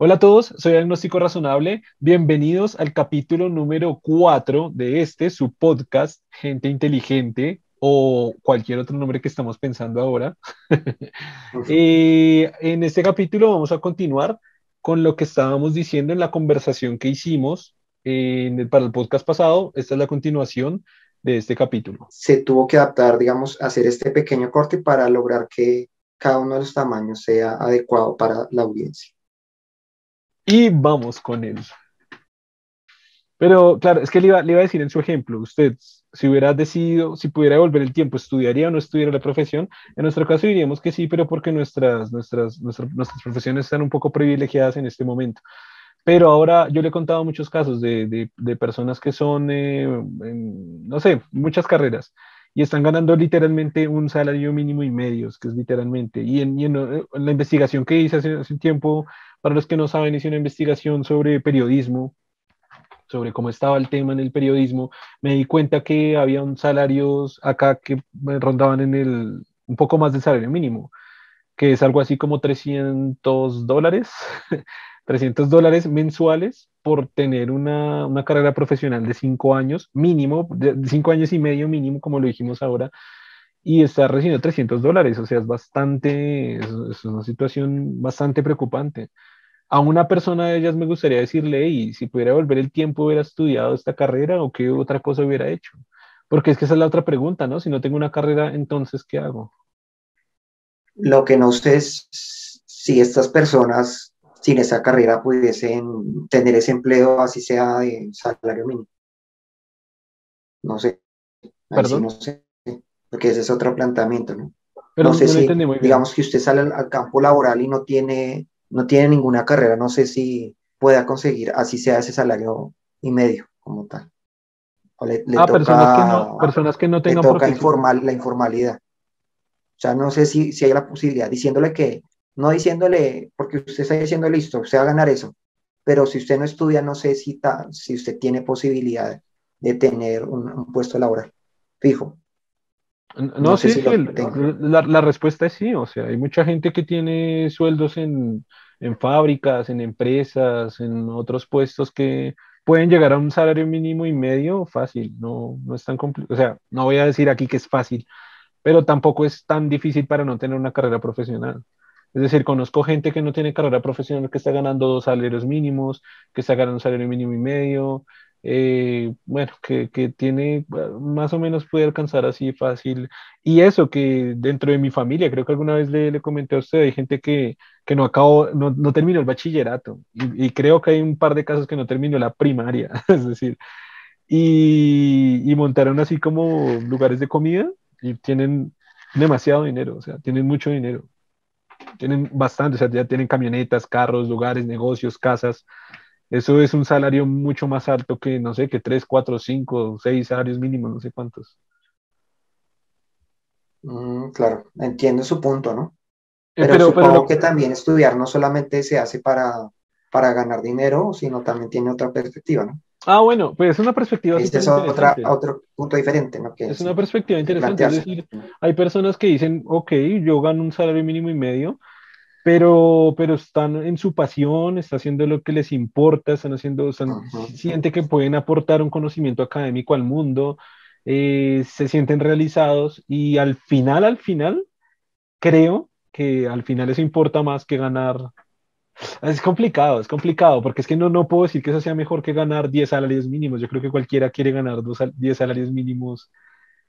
Hola a todos, soy Agnóstico Razonable. Bienvenidos al capítulo número 4 de este, su podcast, Gente Inteligente, o cualquier otro nombre que estamos pensando ahora. Eh, en este capítulo vamos a continuar con lo que estábamos diciendo en la conversación que hicimos para el podcast pasado. Esta es la continuación de este capítulo. Se tuvo que adaptar, digamos, hacer este pequeño corte para lograr que cada uno de los tamaños sea adecuado para la audiencia y vamos con él. Pero claro, es que le iba, le iba, a decir en su ejemplo, usted si hubiera decidido, si pudiera devolver el tiempo, ¿estudiaría o no estudiaría la profesión? En nuestro caso diríamos que sí, pero porque nuestras, nuestras, nuestras, nuestras profesiones están un poco privilegiadas en este momento. Pero ahora yo le he contado muchos casos de, de, de personas que son, eh, no sé, muchas carreras y están ganando literalmente un salario mínimo y medios, que es literalmente. Y en, y en, en la investigación que hice hace, hace un tiempo, para los que no saben, hice una investigación sobre periodismo, sobre cómo estaba el tema en el periodismo. Me di cuenta que había un salarios acá que rondaban en el un poco más del salario mínimo, que es algo así como 300 dólares, 300 dólares mensuales por tener una, una, carrera profesional de cinco años mínimo, de cinco años y medio mínimo, como lo dijimos ahora, y está recibiendo 300 dólares, o sea, es bastante, es, una situación bastante preocupante. A una persona de ellas me gustaría decirle, y si pudiera volver el tiempo, hubiera estudiado esta carrera o qué otra cosa hubiera hecho. Porque es que esa es la otra pregunta, ¿no? Si no tengo una carrera, entonces, ¿qué hago? Lo que no sé es si estas personas sin esa carrera pudiesen tener ese empleo, así sea de salario mínimo. No sé. ¿Perdón? no sé porque ese es otro planteamiento, ¿no? Pero no sé si, digamos que usted sale al, campo laboral y no tiene, no tiene ninguna carrera, no sé si pueda conseguir, así sea ese salario y medio como tal. O le, ah, toca, personas, que no, personas que no tengan le toca informal, la informalidad. O sea, no sé si, si hay la posibilidad, diciéndole que, no diciéndole, porque usted está diciendo listo, usted va a ganar eso, pero si usted no estudia, no sé si, si usted tiene posibilidad de tener un puesto laboral fijo. No, sí, la, respuesta es sí, o sea, hay mucha gente que tiene sueldos en, fábricas, en empresas, en otros puestos que pueden llegar a un salario mínimo y medio fácil, no, no es tan complicado, o sea, no voy a decir aquí que es fácil, pero tampoco es tan difícil para no tener una carrera profesional. Es decir, conozco gente que no tiene carrera profesional que está ganando dos salarios mínimos, que está ganando un salario mínimo y medio, eh, bueno, que, tiene más o menos puede alcanzar así fácil. Y eso que dentro de mi familia, creo que alguna vez le, comenté a usted, hay gente que, no acabó, no, terminó el bachillerato y, y, creo que hay un par de casos que no terminó la primaria, es decir, y, y montaron así como lugares de comida y tienen demasiado dinero, o sea, tienen mucho dinero. Tienen bastante, o sea, ya tienen camionetas, carros, lugares, negocios, casas. Eso es un salario mucho más alto que, no sé, que tres, cuatro, cinco, seis salarios mínimos, no sé cuántos. Mm, claro, entiendo su punto, ¿no? Eh, pero, supongo que también estudiar no solamente se hace para, para ganar dinero, sino también tiene otra perspectiva, ¿no? Ah, bueno, pues es una perspectiva este es otra, otro punto diferente, ¿no? es una perspectiva interesante. Es decir, hay personas que dicen, ok, yo gano un salario mínimo y medio, pero, pero están en su pasión, están haciendo lo que les importa, están haciendo, están, sienten que pueden aportar un conocimiento académico al mundo, eh, se sienten realizados y al final, al final, creo que al final eso importa más que ganar. Es complicado, es complicado, porque es que no, no puedo decir que eso sea mejor que ganar 10 salarios mínimos. Yo creo que cualquiera quiere ganar 10 salarios mínimos.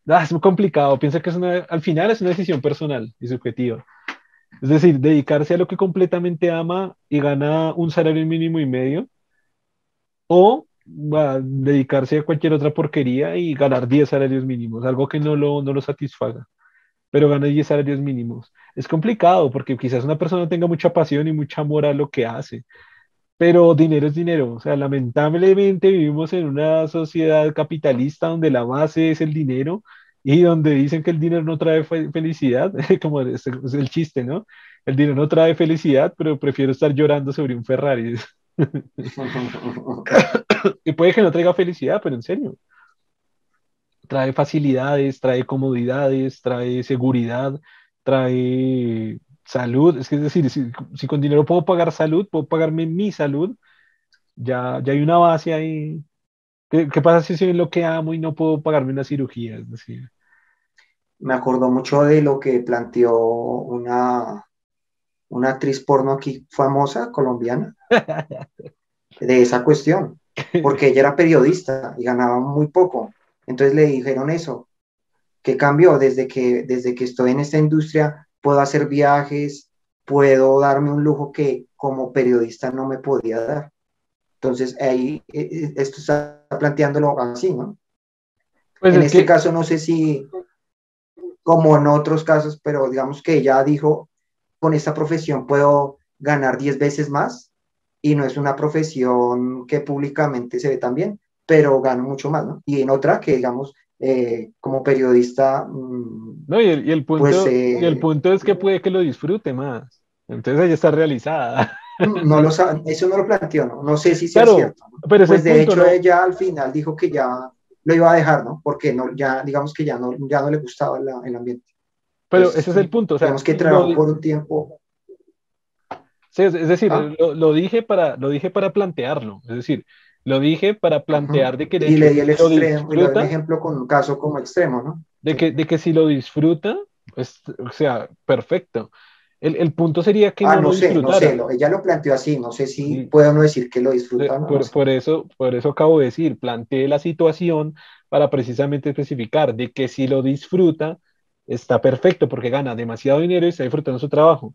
Ah, es muy complicado. Pienso que es al final es una decisión personal y subjetiva. Es decir, dedicarse a lo que completamente ama y gana un salario mínimo y medio, o dedicarse a cualquier otra porquería y ganar 10 salarios mínimos, algo que no lo, no lo satisfaga, pero gana 10 salarios mínimos. Es complicado porque quizás una persona tenga mucha pasión y mucha amor a lo que hace, pero dinero es dinero. O sea, lamentablemente vivimos en una sociedad capitalista donde la base es el dinero y donde dicen que el dinero no trae felicidad, como es, el chiste, ¿no? El dinero no trae felicidad, pero prefiero estar llorando sobre un Ferrari. y puede que no traiga felicidad, pero en serio. Trae facilidades, trae comodidades, trae seguridad, trae salud, es, que, es decir, si, con dinero puedo pagar salud, puedo pagarme mi salud, ya, ya hay una base ahí. ¿Qué, pasa si soy lo que amo y no puedo pagarme una cirugía? Es decir. Me acuerdo mucho de lo que planteó una, una actriz porno aquí famosa, colombiana, de esa cuestión, porque ella era periodista y ganaba muy poco. Entonces le dijeron eso, que cambió desde que, desde que estoy en esta industria, puedo hacer viajes, puedo darme un lujo que como periodista no me podía dar. Entonces ahí eh, eh, esto está planteándolo así, ¿no? Pues en este caso no sé si, como en otros casos, pero digamos que ella dijo, con esta profesión puedo ganar 10 veces más y no es una profesión que públicamente se ve tan bien, pero gano mucho más, ¿no? Y en otra que, digamos, eh, como periodista... Mm, no, y el, punto, pues, y el punto es que puede que lo disfrute más. Entonces ella está realizada. No lo eso no lo planteó, ¿no? No sé si sea cierto. Pero pues de hecho ella al final dijo que ya lo iba a dejar, ¿no? Porque no, ya, digamos que ya no, ya no le gustaba el ambiente. Pero ese es el punto. O sea, digamos que trabajó por un tiempo. Sí, es, decir, ah. lo, dije para, lo dije para plantearlo. Es decir, lo dije para plantear de que... y le di el, extremo, y ejemplo con un caso como extremo, ¿no? De, que, de que si lo disfruta, pues, o sea, perfecto. El, el, punto sería que ah, no, no sé, no sé, ella lo planteó así, no sé si puedo no decir que lo disfruta. No, por, por, eso, por eso acabo de decir, planteé la situación para precisamente especificar de que si lo disfruta, está perfecto porque gana demasiado dinero y está disfrutando su trabajo.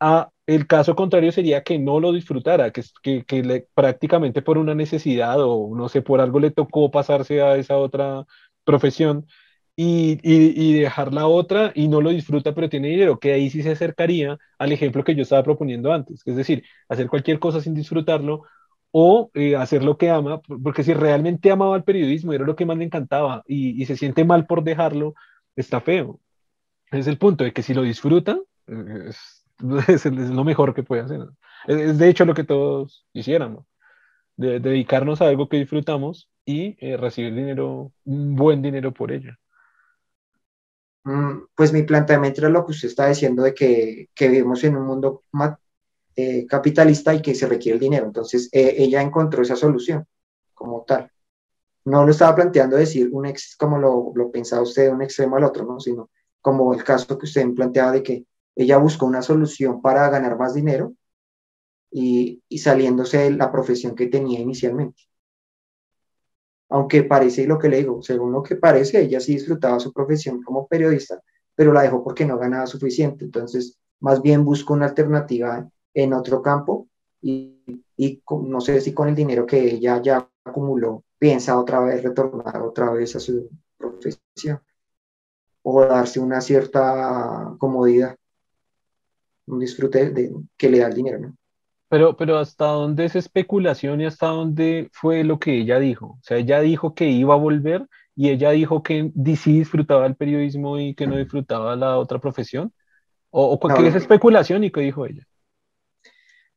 Ah, el caso contrario sería que no lo disfrutara, que, que, prácticamente por una necesidad o no sé, por algo le tocó pasarse a esa otra profesión y, y, dejar la otra y no lo disfruta pero tiene dinero, que ahí sí se acercaría al ejemplo que yo estaba proponiendo antes, es decir, hacer cualquier cosa sin disfrutarlo o eh, hacer lo que ama, porque si realmente amaba el periodismo, era lo que más le encantaba y, y se siente mal por dejarlo, está feo. Es el punto de que si lo disfruta, es, es, lo mejor que puede hacer. Es, de hecho lo que todos quisiéramos, de, dedicarnos a algo que disfrutamos y eh, recibir dinero, un buen dinero por ello. Mm, pues mi planteamiento era lo que usted está diciendo de que, que vivimos en un mundo eh, capitalista y que se requiere el dinero. Entonces eh, ella encontró esa solución como tal. No lo estaba planteando decir un ex, como lo, lo pensaba usted de un extremo al otro, ¿no? sino como el caso que usted planteaba de que ella buscó una solución para ganar más dinero y, saliéndose de la profesión que tenía inicialmente. Aunque parece lo que le digo, según lo que parece, ella sí disfrutaba su profesión como periodista, pero la dejó porque no ganaba suficiente. Entonces, más bien buscó una alternativa en otro campo y, y no sé si con el dinero que ella ya acumuló, piensa otra vez retornar otra vez a su profesión o darse una cierta comodidad un disfrute de, que le da el dinero, ¿no? Pero, pero hasta dónde es especulación y hasta dónde fue lo que ella dijo. O sea, ella dijo que iba a volver y ella dijo que sí disfrutaba el periodismo y que no disfrutaba la otra profesión. ¿O, o qué es especulación y qué dijo ella?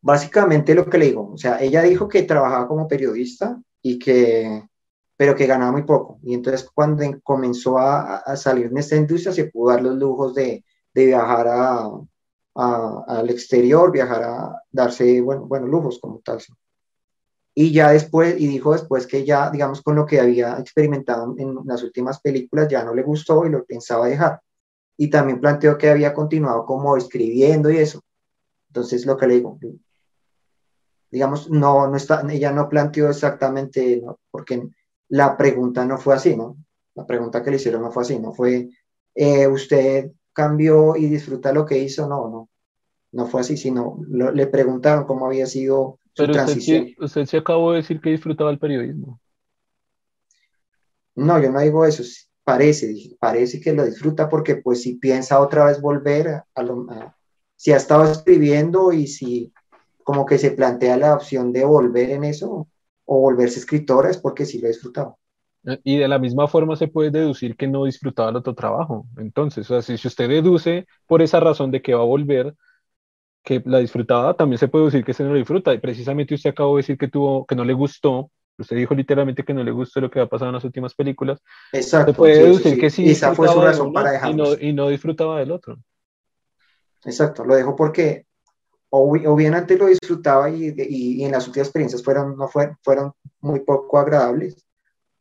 Básicamente lo que le digo, o sea, ella dijo que trabajaba como periodista y que, pero que ganaba muy poco. Y entonces cuando comenzó a, a salir en esta industria se pudo dar los lujos de, de viajar a, al exterior, viajar a darse, bueno, lujos como tal. Y ya después, y dijo después que ya, digamos, con lo que había experimentado en las últimas películas, ya no le gustó y lo pensaba dejar. Y también planteó que había continuado como escribiendo y eso. Entonces, lo que le digo, digamos, no, no está, ella no planteó exactamente, porque la pregunta no fue así, ¿no? La pregunta que le hicieron no fue así, no fue, eh, usted cambió y disfruta lo que hizo, no, no, no fue así, sino le preguntaron cómo había sido su transición. Usted, usted se acabó de decir que disfrutaba el periodismo. No, yo no digo eso, parece, parece que lo disfruta porque pues si piensa otra vez volver a lo, si ha estado escribiendo y si como que se plantea la opción de volver en eso o volverse escritora es porque sí lo ha disfrutado. Y de la misma forma se puede deducir que no disfrutaba el otro trabajo. Entonces, o sea, si, usted deduce por esa razón de que va a volver, que la disfrutaba, también se puede decir que se no lo disfruta. Y precisamente usted acabó de decir que tuvo, que no le gustó. Usted dijo literalmente que no le gustó lo que ha pasado en las últimas películas. Exacto. Se puede deducir que sí. Esa fue su razón para dejarlo. Y no, y no disfrutaba del otro. Exacto, lo dejo porque o, bien antes lo disfrutaba y, en las últimas experiencias fueron, no fueron muy poco agradables,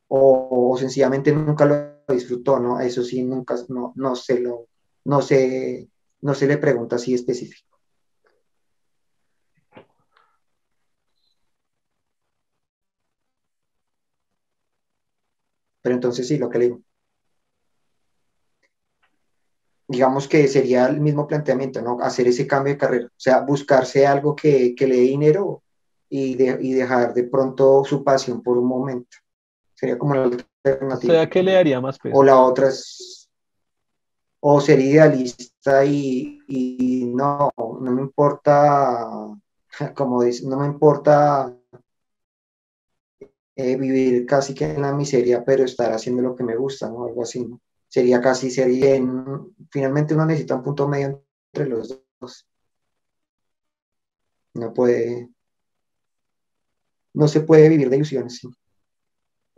o, sencillamente nunca lo disfrutó, ¿no? Eso sí, nunca, no, no, se lo, no, se, no se le pregunta así específico. Pero entonces sí, lo que le digo digamos que sería el mismo planteamiento, ¿no? Hacer ese cambio de carrera, o sea, buscarse algo que, le dé dinero y, dejar de pronto su pasión por un momento. Sería como la alternativa. O sea, ¿qué le daría más peso? O la otra es, o ser idealista y, no, no me importa, como dice, no me importa eh, vivir casi que en la miseria, pero estar haciendo lo que me gusta, ¿no? Algo así, ¿no? sería casi, sería, finalmente uno necesita un punto medio entre los dos. No puede, no se puede vivir de ilusiones.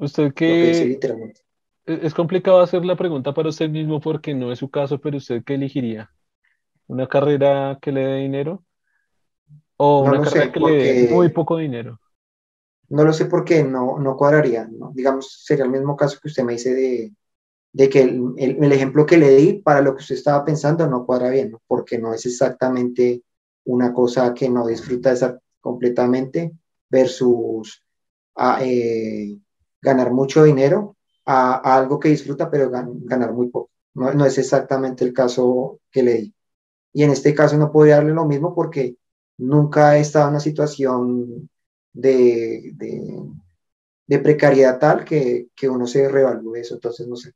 Usted que, e-, es complicado hacer la pregunta para usted mismo porque no es su caso, pero usted qué elegiría? ¿Una carrera que le dé dinero? ¿O una carrera que le dé muy poco dinero? No lo sé porque no, no cuadraría, Digamos, sería el mismo caso que usted me dice de, de que el, ejemplo que le di para lo que usted estaba pensando no cuadra bien, porque no es exactamente una cosa que no disfruta esa completamente versus eh, ganar mucho dinero a, algo que disfruta pero ganar muy poco. No, es exactamente el caso que le di. Y en este caso no podría darle lo mismo porque nunca he estado en una situación de, de, precariedad tal que, que uno se revalúe eso. Entonces, no sé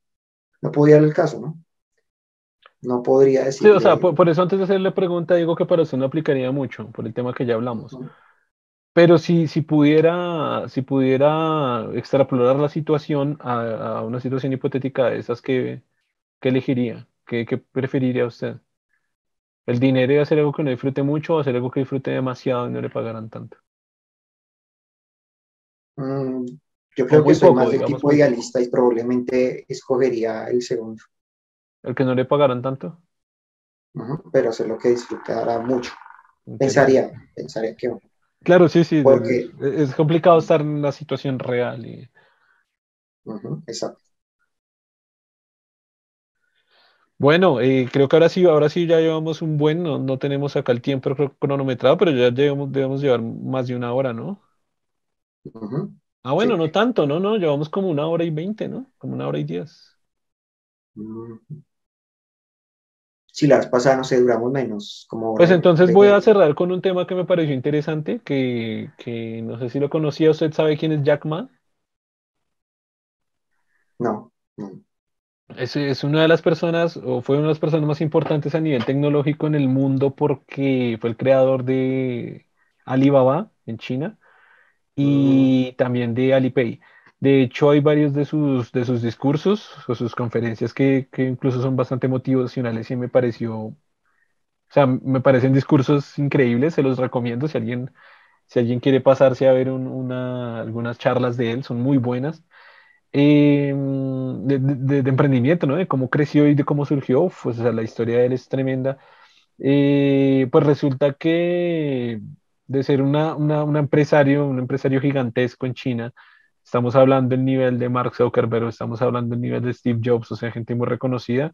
no podía dar el caso, ¿no? No podría decir. Sí, o sea, por, eso antes de hacerle pregunta digo que para usted no aplicaría mucho, por el tema que ya hablamos. Pero si, si, pudiera, si pudiera extrapolar la situación a, una situación hipotética de esas, ¿qué, elegiría? ¿Qué, preferiría usted? ¿El dinero de hacer algo que no disfrute mucho o hacer algo que disfrute demasiado y no le pagaran tanto? Mm, yo creo que soy más del tipo idealista y probablemente escogería el segundo. ¿El que no le pagaran tanto? pero hacer lo que disfrutara mucho. Pensaría, pensaría que... Claro, sí, sí. Porque, es, complicado estar en una situación real. Y... exacto. Bueno, eh, creo que ahora sí, ahora sí ya llevamos un buen, no, tenemos acá el tiempo cronometrado, pero ya debemos, debemos llevar más de una hora, ¿no? Ah, bueno, no tanto, no, no, llevamos como una hora y veinte, ¿no? Como una hora y diez. Si las pasadas, no sé, duramos menos. Como pues entonces voy a cerrar con un tema que me pareció interesante, que, que no sé si lo conocía, ¿usted sabe quién es Jack Ma? No, Es, es, una de las personas, o fue una de las personas más importantes a nivel tecnológico en el mundo porque fue el creador de Alibaba en China y también de Alipay. De hecho, hay varios de sus, de sus discursos o sus conferencias que, que incluso son bastante motivacionales y me pareció, o sea, me parecen discursos increíbles, se los recomiendo si alguien, si alguien quiere pasarse a ver una, algunas charlas de él, son muy buenas. Em, de, de, emprendimiento, ¿no? De cómo creció y de cómo surgió, pues o sea, la historia de él es tremenda. Eh, pues resulta que de ser una, un empresario, un empresario gigantesco en China. Estamos hablando del nivel de Mark Zuckerberg, estamos hablando del nivel de Steve Jobs, o sea, gente muy reconocida.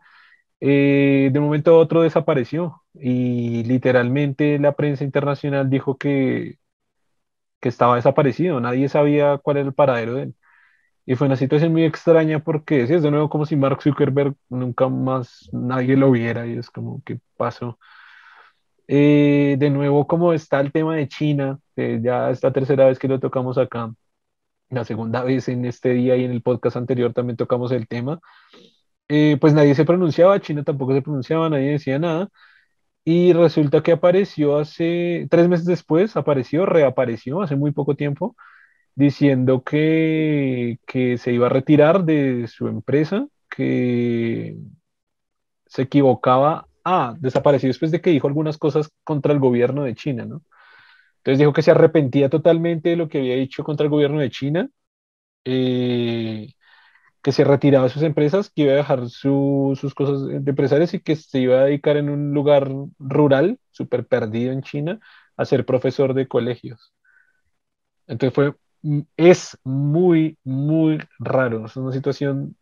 Eh, de momento a otro desapareció y literalmente la prensa internacional dijo que, que estaba desaparecido, nadie sabía cuál era el paradero de él. Y fue una situación muy extraña porque es de nuevo como si Mark Zuckerberg nunca más nadie lo viera y es como, ¿qué pasó? Eh, de nuevo, como está el tema de China, ya es la tercera vez que lo tocamos acá, la segunda vez en este día y en el podcast anterior también tocamos el tema, eh, pues nadie se pronunciaba, China tampoco se pronunciaba, nadie decía nada, y resulta que apareció hace, tres meses después, apareció, reapareció hace muy poco tiempo, diciendo que, que se iba a retirar de su empresa, que se equivocaba ah, desapareció después de que dijo algunas cosas contra el gobierno de China, ¿no? Entonces dijo que se arrepentía totalmente de lo que había dicho contra el gobierno de China. Eh, que se retiraba de sus empresas, que iba a dejar sus cosas de empresarios y que se iba a dedicar en un lugar rural, súper perdido en China, a ser profesor de colegios. Entonces fue, mm, es muy, muy raro. Es una situación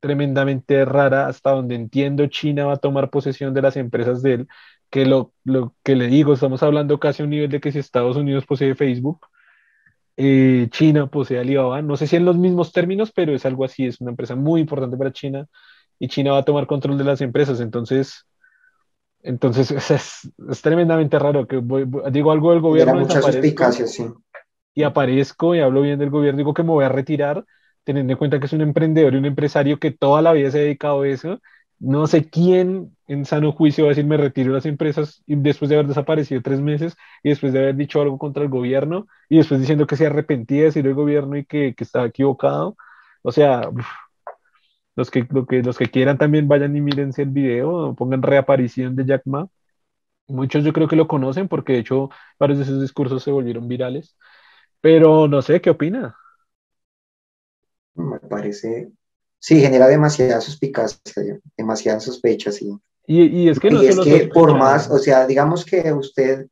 tremendamente rara hasta donde entiendo China va a tomar posesión de las empresas de él, que lo, lo que le digo, estamos hablando casi a un nivel de que si Estados Unidos posee Facebook, eh, China posee Alibaba, no sé si en los mismos términos, pero es algo así, es una empresa muy importante para China y China va a tomar control de las empresas, entonces, entonces es, es tremendamente raro que digo algo del gobierno. Muchas sí. Y aparezco y hablo bien del gobierno, digo que me voy a retirar, teniendo en cuenta que es un emprendedor y un empresario que toda la vida se ha dedicado a eso no sé quién en sano juicio va a decir me retiro de las empresas y después de haber desaparecido tres meses y después de haber dicho algo contra el gobierno y después diciendo que se arrepentía de decir el gobierno y que, que estaba equivocado. O sea, los, que, lo que, los que quieran también vayan y mírense el video, pongan reaparición de Jack Ma. Muchos yo creo que lo conocen porque de hecho varios de sus discursos se volvieron virales. Pero no sé, ¿qué opina? Me parece Sí, genera demasiada suspicacia, demasiada sospecha, sí. Y, es que no y es que por más, o sea, digamos que usted,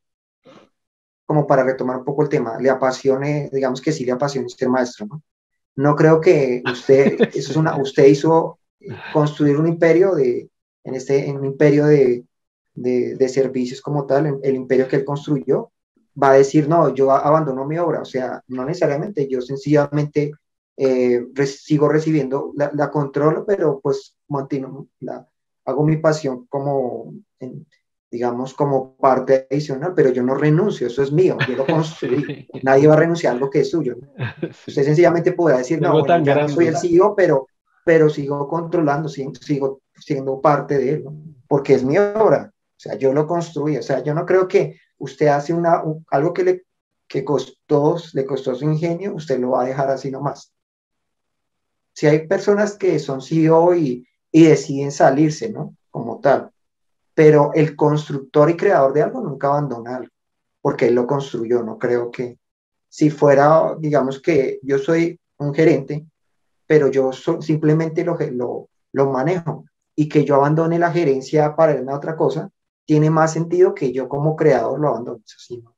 como para retomar un poco el tema, le apasione, digamos que sí le apasiona ser maestro, ¿no? No creo que usted, eso es una, usted hizo construir un imperio de, en este, en un imperio de, de, de servicios como tal, el imperio que él construyó, va a decir, no, yo abandono mi obra, o sea, no necesariamente, yo sencillamente eh, sigo recibiendo, la, la, controlo, pero pues la, hago mi pasión como, digamos, como parte adicional, pero yo no renuncio, eso es mío, yo lo construí, nadie va a renunciar a algo que es suyo. Usted sencillamente podrá decir, no, no soy el CEO, pero, pero sigo controlando, sigo, sigo siendo parte de él, porque es mi obra, o sea, yo lo construí, o sea, yo no creo que usted hace una, algo que le que costó, le costó su ingenio, usted lo va a dejar así nomás. Si hay personas que son CEO y, y deciden salirse, ¿no? Como tal. Pero el constructor y creador de algo nunca abandona algo, porque él lo construyó. No creo que si fuera, digamos que yo soy un gerente, pero yo simplemente lo, lo, lo manejo y que yo abandone la gerencia para irme a otra cosa, tiene más sentido que yo como creador lo abandone. Eso sí, ¿no?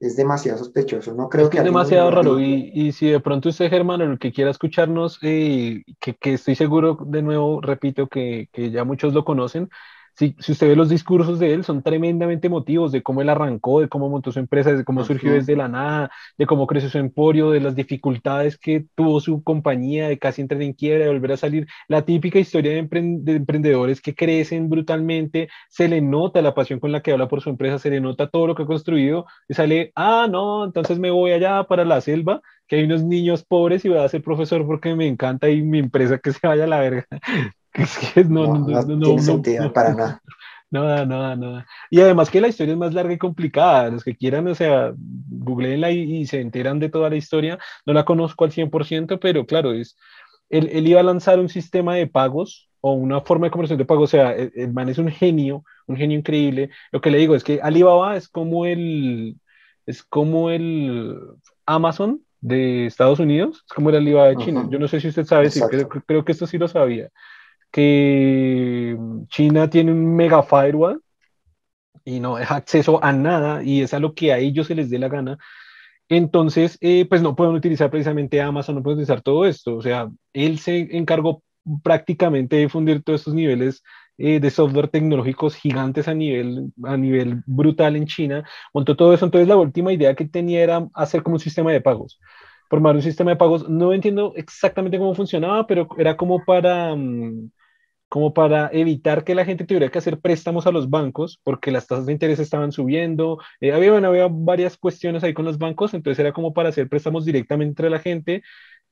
Es demasiado sospechoso. No creo que. Es demasiado raro. Y, y, si de pronto usted, Germán, el que quiera escucharnos, eh, que, que, estoy seguro, de nuevo, repito, que, que ya muchos lo conocen, si, si, usted ve los discursos de él, son tremendamente emotivos de cómo él arrancó, de cómo montó su empresa, de cómo surgió desde la nada, de cómo creció su emporio, de las dificultades que tuvo su compañía, de casi entrar en quiebra, de volver a salir. La típica historia de, emprendedores que crecen brutalmente, se le nota la pasión con la que habla por su empresa, se le nota todo lo que ha construido y sale, ah, no, entonces me voy allá para la selva, que hay unos niños pobres y voy a ser profesor porque me encanta y mi empresa que se vaya a la verga. no, no, no, tiene sentido para nada. Nada, nada, nada. Y además que la historia es más larga y complicada. Los que quieran, o sea, googleenla y, y se enteran de toda la historia. No la conozco al 100%, pero claro, es, él, él, iba a lanzar un sistema de pagos o una forma de conversión de pagos. O sea, el, man es un genio, un genio increíble. Lo que le digo es que Alibaba es como el, es como el Amazon de Estados Unidos, es como el Alibaba de China. Yo no sé si usted sabe, sí, creo, creo que esto sí lo sabía que China tiene un mega firewall y no deja acceso a nada y es a lo que a ellos se les dé la gana. Entonces, eh, pues no pueden utilizar precisamente Amazon, no pueden utilizar todo esto. O sea, él se encargó prácticamente de fundir todos estos niveles eh, de software tecnológicos gigantes a nivel, a nivel brutal en China, montó todo eso. Entonces, la última idea que tenía era hacer como un sistema de pagos formar un sistema de pagos. No entiendo exactamente cómo funcionaba, pero era como para, mm, como para evitar que la gente tuviera que hacer préstamos a los bancos, porque las tasas de interés estaban subiendo. Eh, había, había varias cuestiones ahí con los bancos, entonces era como para hacer préstamos directamente entre la gente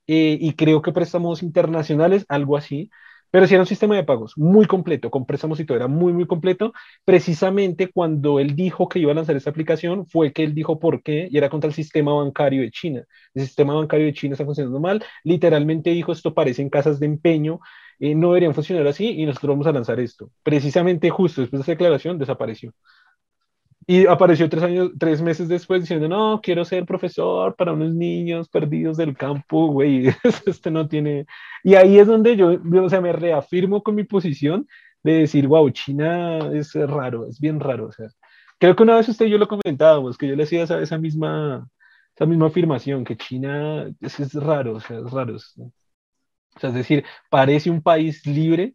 eh, y creo que préstamos internacionales, algo así. Pero sí era un sistema de pagos muy completo, con préstamos y todo, era muy, muy completo. Precisamente cuando él dijo que iba a lanzar esta aplicación, fue que él dijo por qué, y era contra el sistema bancario de China. El sistema bancario de China está funcionando mal. Literalmente dijo, esto parecen casas de empeño, eh, no deberían funcionar así y nosotros vamos a lanzar esto. Precisamente justo después de esa declaración desapareció. Y apareció tres, años, tres meses después diciendo, no, quiero ser profesor para unos niños perdidos del campo, güey, este no tiene... Y ahí es donde yo, o sea, me reafirmo con mi posición de decir, wow, China es raro, es bien raro, o sea, creo que una vez usted y yo lo comentábamos, que yo le hacía esa, esa misma, esa misma afirmación, que China es, es raro, o sea, es raro. O sea, es decir, parece un país libre,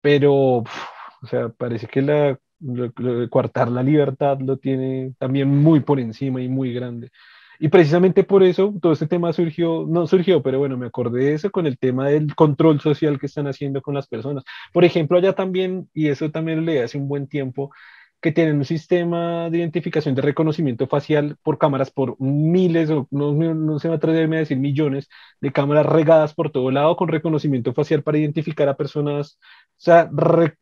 pero, o sea, parece que la lo, de coartar la libertad lo tiene también muy por encima y muy grande. Y precisamente por eso todo este tema surgió, no surgió, pero bueno, me acordé de eso con el tema del control social que están haciendo con las personas. Por ejemplo, allá también, y eso también le hace un buen tiempo, que tienen un sistema de identificación de reconocimiento facial por cámaras por miles, o no, no se me atreverme a decir millones, de cámaras regadas por todo lado con reconocimiento facial para identificar a personas, o sea,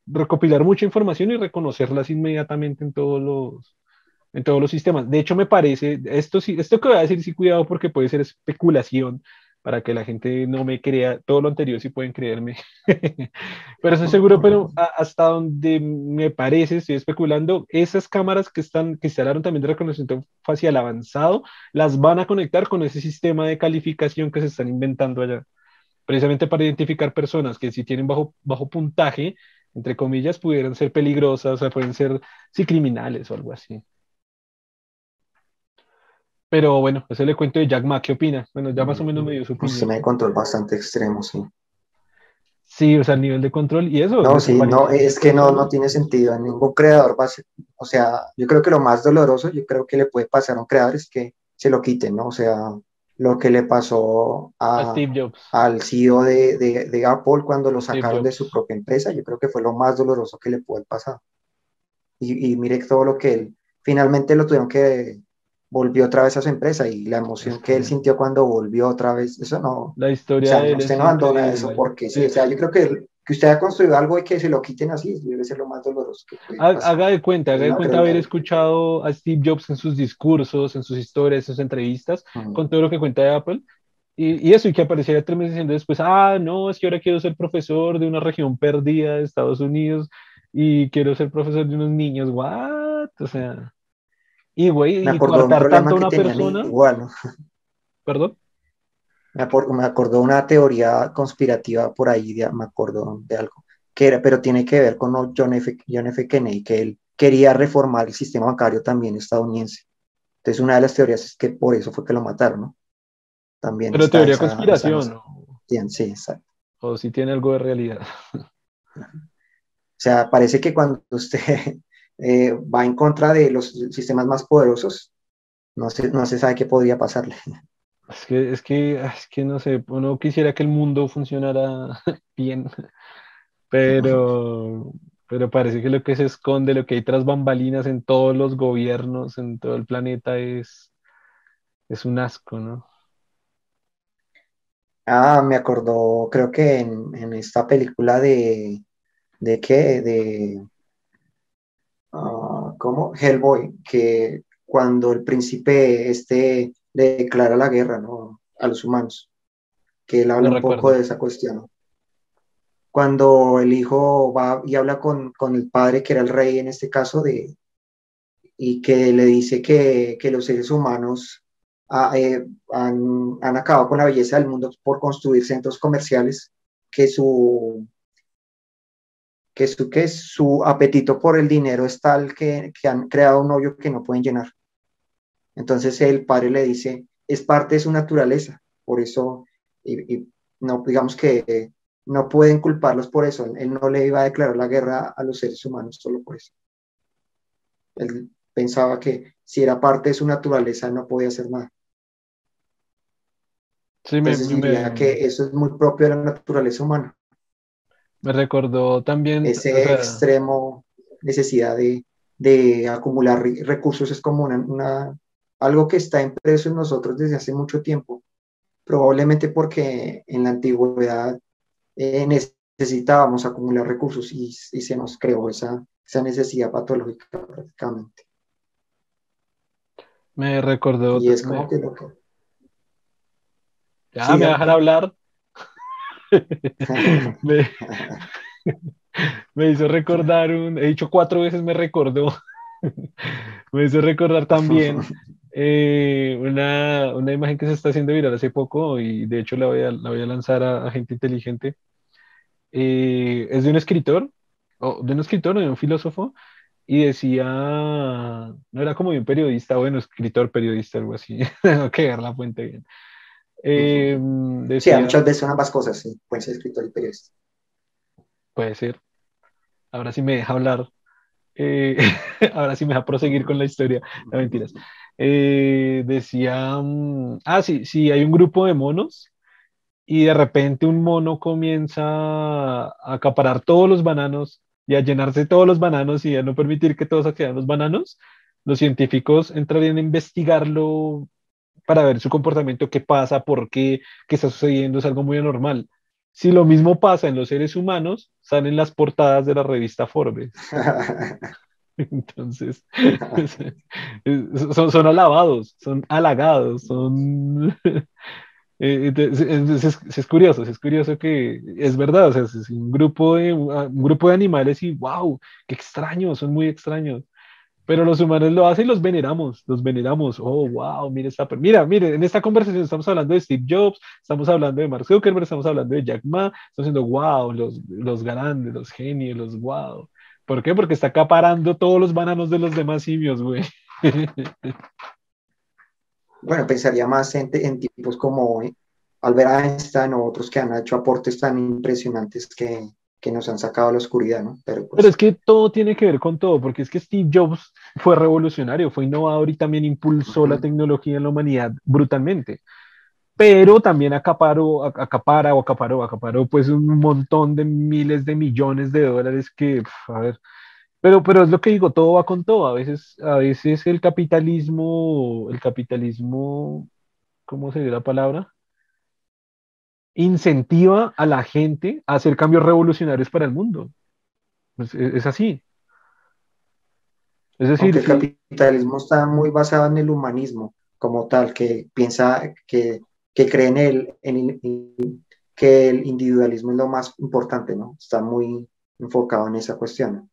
recopilar mucha información y reconocerlas inmediatamente en todos los, en todos los sistemas. De hecho, me parece, esto sí, esto que voy a decir, sí, cuidado porque puede ser especulación, para que la gente no me crea, todo lo anterior si pueden creerme. pero estoy seguro, pero hasta donde me parece, estoy especulando, esas cámaras que están, que instalaron también de reconocimiento facial avanzado, las van a conectar con ese sistema de calificación que se están inventando allá, precisamente para identificar personas que si tienen bajo, bajo puntaje, entre comillas, pudieran ser peligrosas, o sea, pueden ser, sí, criminales o algo así. Pero bueno, ese le cuento de Jack Ma, ¿qué opina? Bueno, ya más o menos me dio su opinión. Se me control bastante extremo, sí. Sí, o sea, el nivel de control y eso. No, sí, no, es que no, no tiene sentido. ningún creador va a ser, o sea, yo creo que lo más doloroso, yo creo que le puede pasar a un creador es que se lo quiten, ¿no? O sea, lo que le pasó a, Steve Jobs. al CEO de, de, de, Apple cuando lo sacaron de su propia empresa, yo creo que fue lo más doloroso que le puede pasar. Y, y mire todo lo que él, finalmente lo tuvieron que volvió otra vez a su empresa y la emoción que él sintió cuando volvió otra vez, eso no. La historia o sea, usted no abandona eso porque sí, o sea, yo creo que, que usted ha construido algo y que se lo quiten así debe ser lo más doloroso que Haga de cuenta, haga de cuenta haber escuchado a Steve Jobs en sus discursos, en sus historias, en sus entrevistas, con todo lo que cuenta de Apple. Y, y, eso, y que apareciera tres meses diciendo después, ah, no, es que ahora quiero ser profesor de una región perdida de Estados Unidos y quiero ser profesor de unos niños, what? O sea, y, güey, y cortar tanto a una persona. Igual, ¿Perdón? Me, me, acordó una teoría conspirativa por ahí, me acordó de algo, que era, pero tiene que ver con John F. John F. Kennedy, que él quería reformar el sistema bancario también estadounidense. Entonces, una de las teorías es que por eso fue que lo mataron, ¿no? También. Pero teoría esa, conspiración, ¿no? Sí, exacto. O si tiene algo de realidad. O sea, parece que cuando usted eh, va en contra de los sistemas más poderosos, no se, no se sabe qué podría pasarle. Es que, es que, es que no sé, uno quisiera que el mundo funcionara bien, pero, pero parece que lo que se esconde, lo que hay tras bambalinas en todos los gobiernos, en todo el planeta es, es un asco, ¿no? Ah, me acordó, creo que en, en esta película de, ¿de qué? De, uh, como Hellboy, que cuando el príncipe este le declara la guerra ¿no? a los humanos, que él habla un poco de esa cuestión. Cuando el hijo va y habla con, con, el padre, que era el rey en este caso, de, y que le dice que, que los seres humanos ah, eh, han, han acabado con la belleza del mundo por construir centros comerciales, que su que su, que su apetito por el dinero es tal que, que han creado un hoyo que no pueden llenar. Entonces el padre le dice, es parte de su naturaleza, por eso, y, no digamos que no pueden culparlos por eso, él no le iba a declarar la guerra a los seres humanos solo por eso. Él pensaba que si era parte de su naturaleza no podía hacer nada. Sí, Entonces diría que eso es muy propio de la naturaleza humana. Me recordó también... Ese extremo necesidad de, de acumular recursos es como una, algo que está impreso en nosotros desde hace mucho tiempo, probablemente porque en la antigüedad eh, necesitábamos acumular recursos y, y, se nos creó esa, esa necesidad patológica prácticamente. Me recordó... Y es como que lo que... Ya, me dejan hablar. me, hizo recordar un, he dicho cuatro veces me recordó Me hizo recordar también eh, una, una, imagen que se está haciendo viral hace poco y de hecho la voy a, la voy a lanzar a, gente inteligente. Eh, es de un escritor, o de un escritor, de un filósofo, y decía, no era como un periodista, bueno, escritor, periodista, algo así, tengo que ver la fuente bien. Eh, decía, sí, muchas veces son ambas cosas, sí, puede ser escritor y periodista. Puede ser. Ahora sí me deja hablar. Eh, ahora sí me deja proseguir con la historia. No mentiras. Eh, decía, mm, ah, sí, sí, hay un grupo de monos y de repente un mono comienza a acaparar todos los bananos y a llenarse todos los bananos y a no permitir que todos accedan los bananos, los científicos entrarían a investigarlo para ver su comportamiento, qué pasa, por qué, qué está sucediendo, es algo muy anormal. Si lo mismo pasa en los seres humanos, salen las portadas de la revista Forbes. Entonces, son, son alabados, son halagados, son... Eh, es, curioso, es curioso que es verdad, o sea, es un grupo de, un grupo de animales y wow, qué extraño, son muy extraños. Pero los humanos lo hacen y los veneramos, los veneramos. Oh, wow, mire esta. Mira, mire, en esta conversación estamos hablando de Steve Jobs, estamos hablando de Mark Zuckerberg, estamos hablando de Jack Ma, estamos diciendo wow, los, los grandes, los genios, los wow. ¿Por qué? Porque está acaparando todos los bananos de los demás simios, güey. Bueno, pensaría más en, en tipos como Albert Einstein o otros que han hecho aportes tan impresionantes que, que nos han sacado a la oscuridad, ¿no? Pero, pues, Pero, es que todo tiene que ver con todo, porque es que Steve Jobs fue revolucionario, fue innovador y también impulsó la tecnología en la humanidad brutalmente. Pero también acaparó, acapara o acaparó, acaparó pues un montón de miles de millones de dólares que, a ver, pero, pero es lo que digo, todo va con todo. A veces, a veces el capitalismo, el capitalismo, ¿cómo sería la palabra? Incentiva a la gente a hacer cambios revolucionarios para el mundo. Es, así. Es decir, el capitalismo está muy basado en el humanismo como tal, que piensa que, que cree en, el, en, que el individualismo es lo más importante, ¿no? Está muy enfocado en esa cuestión.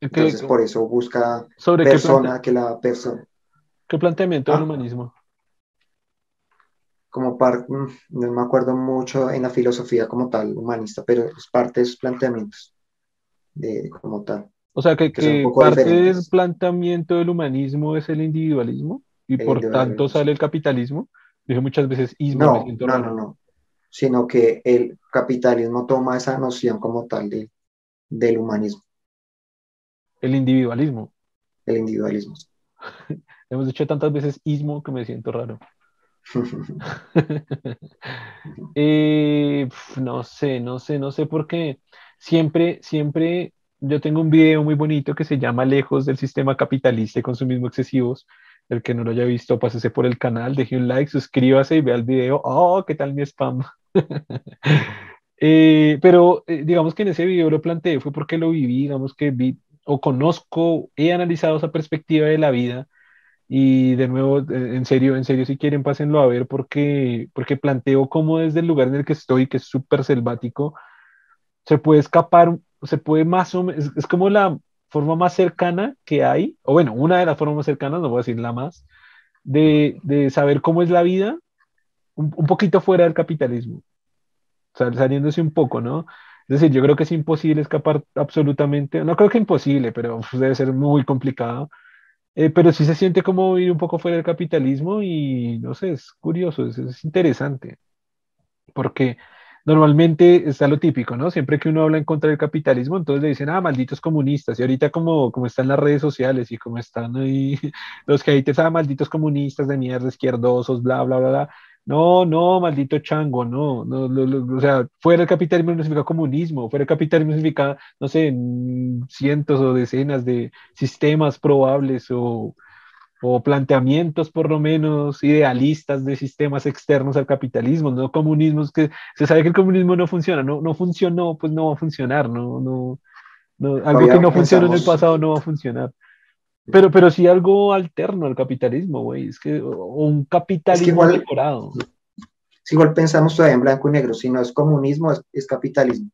Entonces, por eso busca sobre persona que la persona. ¿Qué planteamiento del ah. humanismo? Como parte, mm, no me acuerdo mucho en la filosofía como tal, humanista, pero es parte de sus planteamientos de, como tal. O sea, que, parte del planteamiento del humanismo es el individualismo y por tanto sale el capitalismo. Dije muchas veces ismo. No, no, no, no, sino que el capitalismo toma esa noción como tal de, del humanismo. El individualismo. El individualismo. Hemos dicho tantas veces ismo que me siento raro. Eh, no sé, no sé, no sé por qué. Siempre, siempre yo tengo un video muy bonito que se llama Lejos del sistema capitalista y consumismo excesivos. El que no lo haya visto, pásese por el canal, deje un like, suscríbase y vea el video. Oh, ¿qué tal mi spam? Eh, pero eh, digamos que en ese video lo planteé, fue porque lo viví, digamos que vi o conozco, he analizado esa perspectiva de la vida y de nuevo, en serio, en serio, si quieren, pásenlo a ver porque, porque planteo cómo desde el lugar en el que estoy, que es súper selvático, se puede escapar, se puede más o menos, es, como la forma más cercana que hay, o bueno, una de las formas más cercanas, no voy a decir la más, de, de saber cómo es la vida un, un poquito fuera del capitalismo, saliéndose un poco, ¿no? Es decir, yo creo que es imposible escapar absolutamente, no creo que imposible, pero debe ser muy complicado eh, pero sí se siente como ir un poco fuera del capitalismo y no sé, es curioso, es, interesante, porque normalmente está lo típico, ¿no? Siempre que uno habla en contra del capitalismo, entonces le dicen, ah, malditos comunistas, y ahorita como, como están las redes sociales y como están ahí los haters, ah, malditos comunistas de mierda, izquierdosos, bla, bla, bla, bla, no, no, maldito chango, no, no, o sea, fuera el capitalismo no significa comunismo, fuera el capitalismo significa, no sé, cientos o decenas de sistemas probables o, o planteamientos por lo menos idealistas de sistemas externos al capitalismo, no comunismos que se sabe que el comunismo no funciona, no, no funcionó, pues no va a funcionar, no, no, no algo que no funcionó en el pasado no va a funcionar. Pero, pero sí algo alterno al capitalismo, güey. Es que un capitalismo es igual, igual pensamos todavía en blanco y negro. Si no es comunismo, es, capitalismo.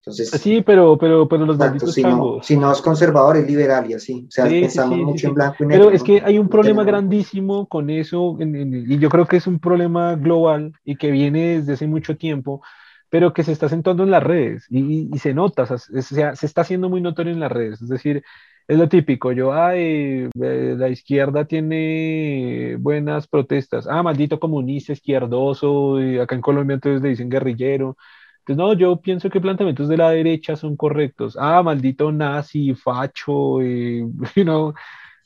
Entonces, sí, pero, pero, pero los malditos si No, si no es conservador, es liberal y así. O sea, pensamos mucho en blanco y negro. Pero es que hay un problema grandísimo con eso, y yo creo que es un problema global y que viene desde hace mucho tiempo, pero que se está acentuando en las redes y, y, se nota, o sea, se, está haciendo muy notorio en las redes. Es decir, es lo típico, yo, ay, eh, la izquierda tiene buenas protestas, ah, maldito comunista, izquierdoso, y acá en Colombia entonces le dicen guerrillero. Entonces, no, yo pienso que planteamientos de la derecha son correctos. Ah, maldito nazi, facho, y, you know,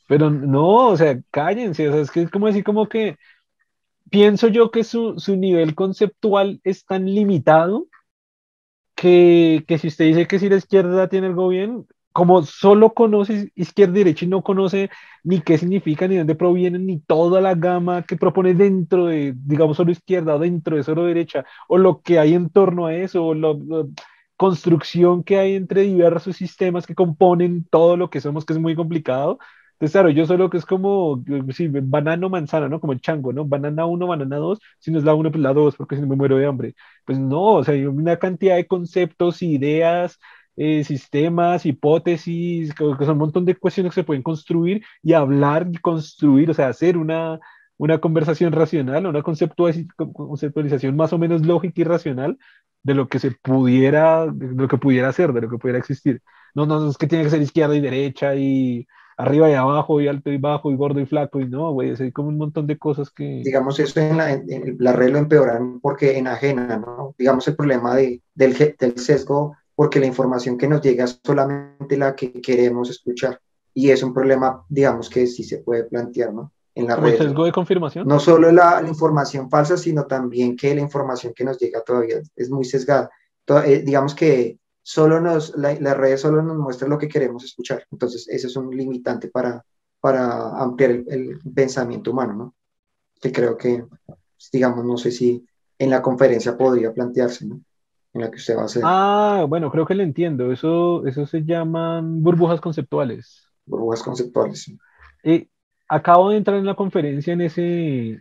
pero no, o sea, cállense, o sea, es que es como decir como que pienso yo que su, su nivel conceptual es tan limitado que, que, si usted dice que si la izquierda tiene algo bien, como solo conoce izquierda y derecha y no conoce ni qué significa, ni dónde provienen, ni toda la gama que propone dentro de, digamos, solo izquierda o dentro de solo derecha, o lo que hay en torno a eso, o la, construcción que hay entre diversos sistemas que componen todo lo que somos, que es muy complicado. Entonces, claro, yo solo que es como, sí, banano, manzana, ¿no? Como el chango, ¿no? Banana 1, banana 2, si no es la 1, pues la 2, porque si no me muero de hambre. Pues no, o sea, hay una cantidad de conceptos, ideas, eh, sistemas, hipótesis, que, son un montón de cuestiones que se pueden construir y hablar y construir, o sea, hacer una, una conversación racional, una conceptualización más o menos lógica y racional de lo que se pudiera, de lo que pudiera ser, de lo que pudiera existir. No, no, es que tiene que ser izquierda y derecha y arriba y abajo y alto y bajo y gordo y flaco y no, güey, hay como un montón de cosas que... Digamos, eso en la, en la red lo empeoran porque enajena, ¿no? Digamos, el problema de, del, del sesgo porque la información que nos llega es solamente la que queremos escuchar. Y es un problema, digamos, que sí se puede plantear, ¿no? En la red. sesgo de confirmación? No solo la, información falsa, sino también que la información que nos llega todavía es muy sesgada. Eh, digamos que solo nos, la, las redes solo nos muestran lo que queremos escuchar. Entonces, ese es un limitante para, para ampliar el, el pensamiento humano, ¿no? Que creo que, digamos, no sé si en la conferencia podría plantearse, ¿no? En la que usted va a hacer. Ah, bueno, creo que le entiendo. Eso, eso se llaman burbujas conceptuales. Burbujas conceptuales, sí. Y acabo de entrar en la conferencia en ese,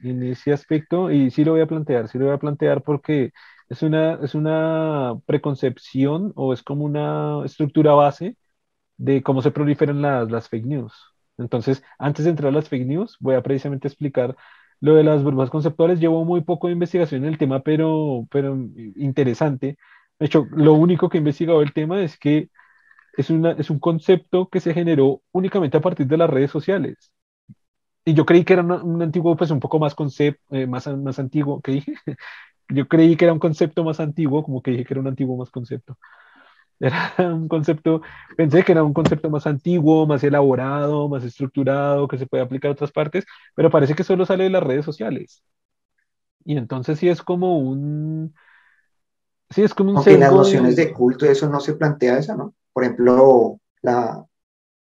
en ese aspecto y sí lo voy a plantear, sí lo voy a plantear porque es una, es una preconcepción o es como una estructura base de cómo se proliferan las, las fake news. Entonces, antes de entrar a las fake news, voy a precisamente explicar lo de las burbujas conceptuales llevo muy poco de investigación en el tema, pero, pero interesante. De hecho, lo único que he investigado el tema es que es, una, es un concepto que se generó únicamente a partir de las redes sociales. Y yo creí que era un antiguo, pues un poco más concepto, eh, más, más antiguo, que dije. Yo creí que era un concepto más antiguo, como que dije que era un antiguo más concepto. Era un concepto, pensé que era un concepto más antiguo, más elaborado, más estructurado, que se puede aplicar a otras partes, pero parece que solo sale de las redes sociales. Y entonces sí es como un... Sí, es como un... Aunque en las nociones de... culto eso no se plantea eso, ¿no? Por ejemplo, la,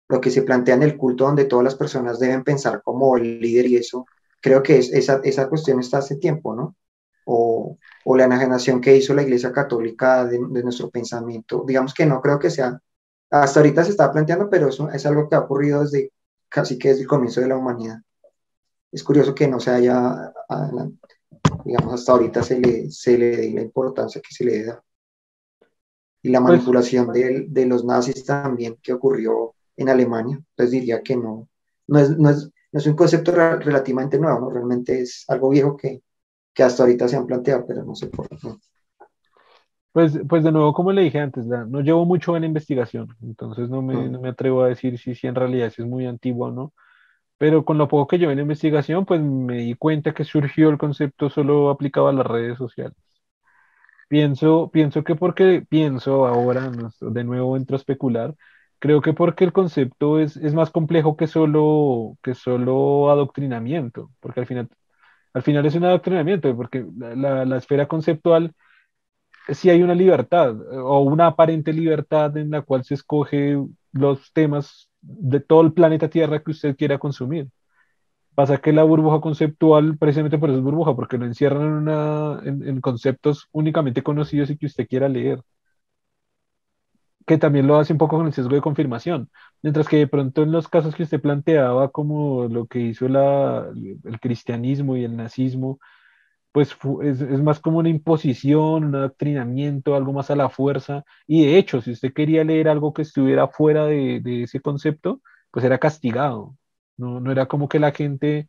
lo que se plantea en el culto donde todas las personas deben pensar como el líder y eso, creo que es, esa, esa cuestión está hace tiempo, ¿no? o, o la enajenación que hizo la Iglesia Católica de, nuestro pensamiento. Digamos que no creo que sea, hasta ahorita se está planteando, pero eso es algo que ha ocurrido desde casi que desde el comienzo de la humanidad. Es curioso que no se haya, digamos, hasta ahorita se le, se le dé la importancia que se le da. Y la pues manipulación de, de, los nazis también que ocurrió en Alemania. Entonces diría que no, no es, no es, no es un concepto relativamente nuevo, ¿no? realmente es algo viejo que, que hasta ahorita se han planteado, pero no sé por qué. Pues, pues de nuevo, como le dije antes, no llevo mucho en investigación, entonces no me, no me atrevo a decir si, si en realidad si es muy antiguo o no, pero con lo poco que llevo en investigación, pues me di cuenta que surgió el concepto solo aplicado a las redes sociales. Pienso, pienso que porque, pienso ahora, de nuevo entro a especular, creo que porque el concepto es, es más complejo que solo, que solo adoctrinamiento, porque al final al final es un adoctrinamiento, porque la, la, esfera conceptual sí hay una libertad o una aparente libertad en la cual se escoge los temas de todo el planeta Tierra que usted quiera consumir. Pasa que la burbuja conceptual, precisamente por eso es burbuja, porque lo encierran en, una, en conceptos únicamente conocidos y que usted quiera leer que también lo hace un poco con el sesgo de confirmación. Mientras que de pronto en los casos que usted planteaba, como lo que hizo el cristianismo y el nazismo, pues es, más como una imposición, un adoctrinamiento, algo más a la fuerza. Y de hecho, si usted quería leer algo que estuviera fuera de, ese concepto, pues era castigado. No, no era como que la gente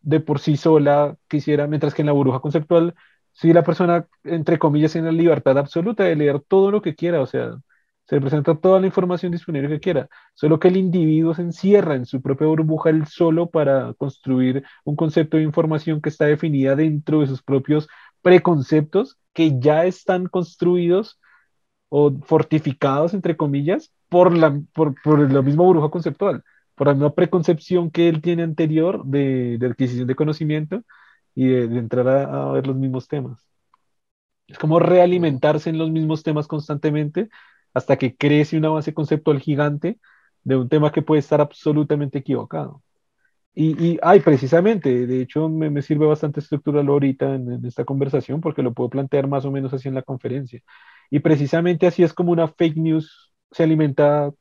de por sí sola quisiera, mientras que en la burbuja conceptual, si la persona, entre comillas, tiene la libertad absoluta de leer todo lo que quiera, o sea, se le presenta toda la información disponible que quiera, solo que el individuo se encierra en su propia burbuja él solo para construir un concepto de información que está definida dentro de sus propios preconceptos que ya están construidos o fortificados, entre comillas, por la, por, la misma burbuja conceptual, por la misma preconcepción que él tiene anterior de, adquisición de conocimiento y de, entrar a ver los mismos temas. Es como realimentarse en los mismos temas constantemente hasta que crece una base conceptual gigante de un tema que puede estar absolutamente equivocado. Y, y ay, precisamente, de hecho me, me sirve bastante estructurarlo ahorita en, esta conversación porque lo puedo plantear más o menos así en la conferencia. Y precisamente así es como una fake news se alimenta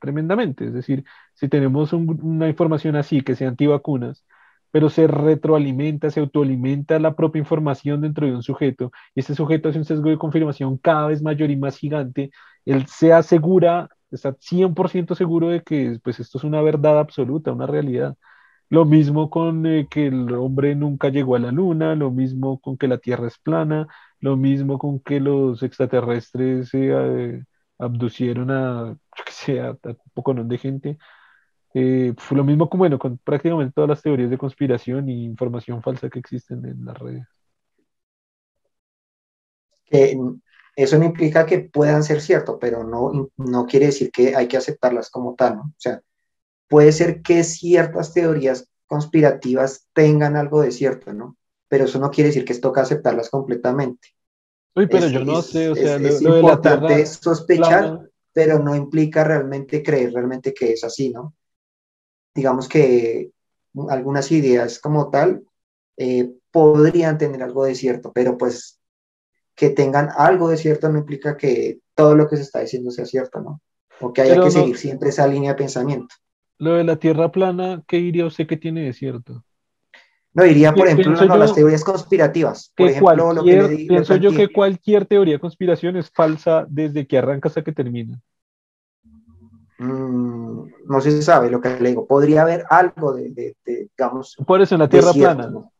tremendamente. Es decir, si tenemos una información así que sea antivacunas, pero se retroalimenta, se autoalimenta la propia información dentro de un sujeto, y este sujeto hace un sesgo de confirmación cada vez mayor y más gigante, él se asegura, está 100% seguro de que pues, esto es una verdad absoluta, una realidad. Lo mismo con eh, que el hombre nunca llegó a la luna, lo mismo con que la Tierra es plana, lo mismo con que los extraterrestres se eh, abducieron a, que sea, un poco de gente. Eh, fue lo mismo como, bueno, con prácticamente todas las teorías de conspiración y información falsa que existen en las redes. eso no implica que puedan ser cierto, pero no, no quiere decir que hay que aceptarlas como tal, ¿no? O sea, puede ser que ciertas teorías conspirativas tengan algo de cierto, ¿no? Pero eso no quiere decir que toca aceptarlas completamente. Uy, pero yo no sé, o sea, es, importante sospechar, pero no implica realmente creer realmente que es así, ¿no? Digamos que algunas ideas como tal eh, podrían tener algo de cierto, pero pues que tengan algo de cierto no implica que todo lo que se está diciendo sea cierto, ¿no? O que haya que seguir siempre esa línea de pensamiento. Lo de la Tierra plana, ¿qué diría usted que tiene de cierto? No, iría, por ejemplo, no, las teorías conspirativas. Por ejemplo, lo que pienso yo que cualquier teoría de conspiración es falsa desde que arranca hasta que termina. Mm, no se sabe lo que le digo. Podría haber algo de, digamos. Por eso en la Tierra plana. ¿no?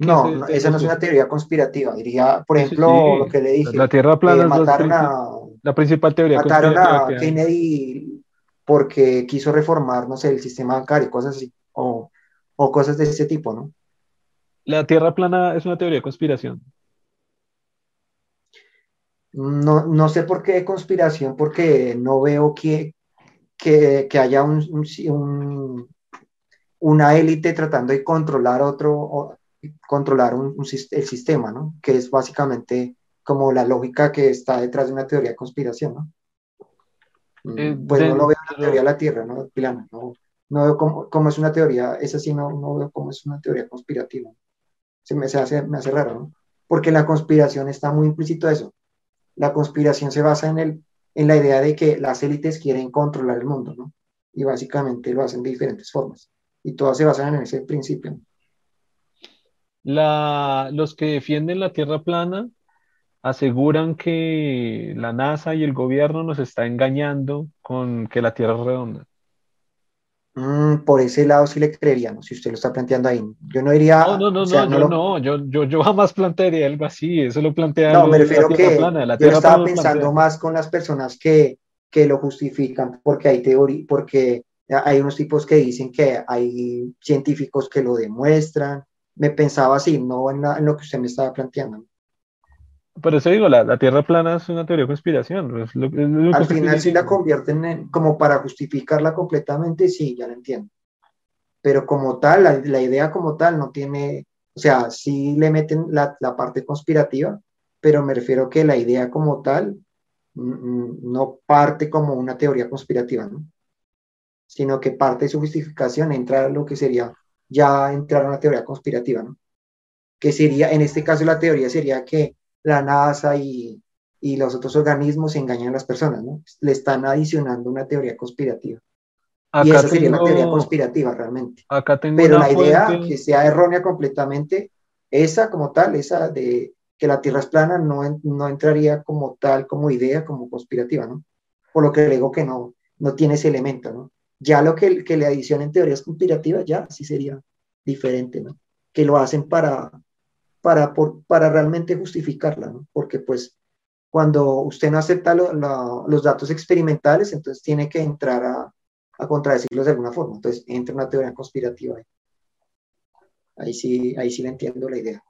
no, esa no es una teoría conspirativa. Diría, por ejemplo, lo que le dije. La Tierra plana es mataron a, la principal teoría. Mataron a Kennedy porque quiso reformar, no sé, el sistema bancario, cosas así, o, o cosas de ese tipo, ¿no? La Tierra plana es una teoría de conspiración. No, no sé por qué conspiración, porque no veo que, que, haya un, una élite tratando de controlar otro, controlar un, el sistema, ¿no? Que es básicamente como la lógica que está detrás de una teoría de conspiración, ¿no? Mm, eh, pues no lo veo en la teoría de la Tierra, ¿no? no, no veo cómo, es una teoría, esa sí no, no veo cómo es una teoría conspirativa. Se me, hace, me hace raro, ¿no? Porque la conspiración está muy implícito eso la conspiración se basa en, el, en la idea de que las élites quieren controlar el mundo, ¿no? Y básicamente lo hacen de diferentes formas. Y todas se basan en ese principio. La, los que defienden la Tierra plana aseguran que la NASA y el gobierno nos está engañando con que la Tierra es redonda. Mm, por ese lado sí le creeríamos, si usted lo está planteando ahí. Yo no diría. No, no, no, no, no, yo, yo, yo, jamás plantearía algo así, eso lo plantea. No, me refiero que yo estaba pensando más con las personas que, que lo justifican, porque hay teoría, porque hay unos tipos que dicen que hay científicos que lo demuestran. Me pensaba así, no en, en lo que usted me estaba planteando. Por eso digo, la, Tierra plana es una teoría de conspiración. Al final, si la convierten en, como para justificarla completamente, sí, ya lo entiendo. Pero como tal, la, idea como tal no tiene, o sea, sí le meten la, parte conspirativa, pero me refiero que la idea como tal no parte como una teoría conspirativa, ¿no? sino que parte de su justificación entra a lo que sería ya entrar a una teoría conspirativa, ¿no? Que sería, en este caso la teoría sería que la NASA y, y los otros organismos engañan a las personas, ¿no? Le están adicionando una teoría conspirativa. y esa sería la teoría conspirativa realmente. Acá tengo Pero la idea que sea errónea completamente, esa como tal, esa de que la Tierra es plana, no, no entraría como tal, como idea, como conspirativa, ¿no? Por lo que le digo que no, no tiene ese elemento, ¿no? Ya lo que, que le adicionen teorías conspirativas, ya sí sería diferente, ¿no? Que lo hacen para, para, para realmente justificarla, ¿no? Porque pues cuando usted no acepta los datos experimentales, entonces tiene que entrar a, a contradecirlos de alguna forma. Entonces entra una teoría conspirativa ahí. Ahí sí, ahí sí le entiendo la idea.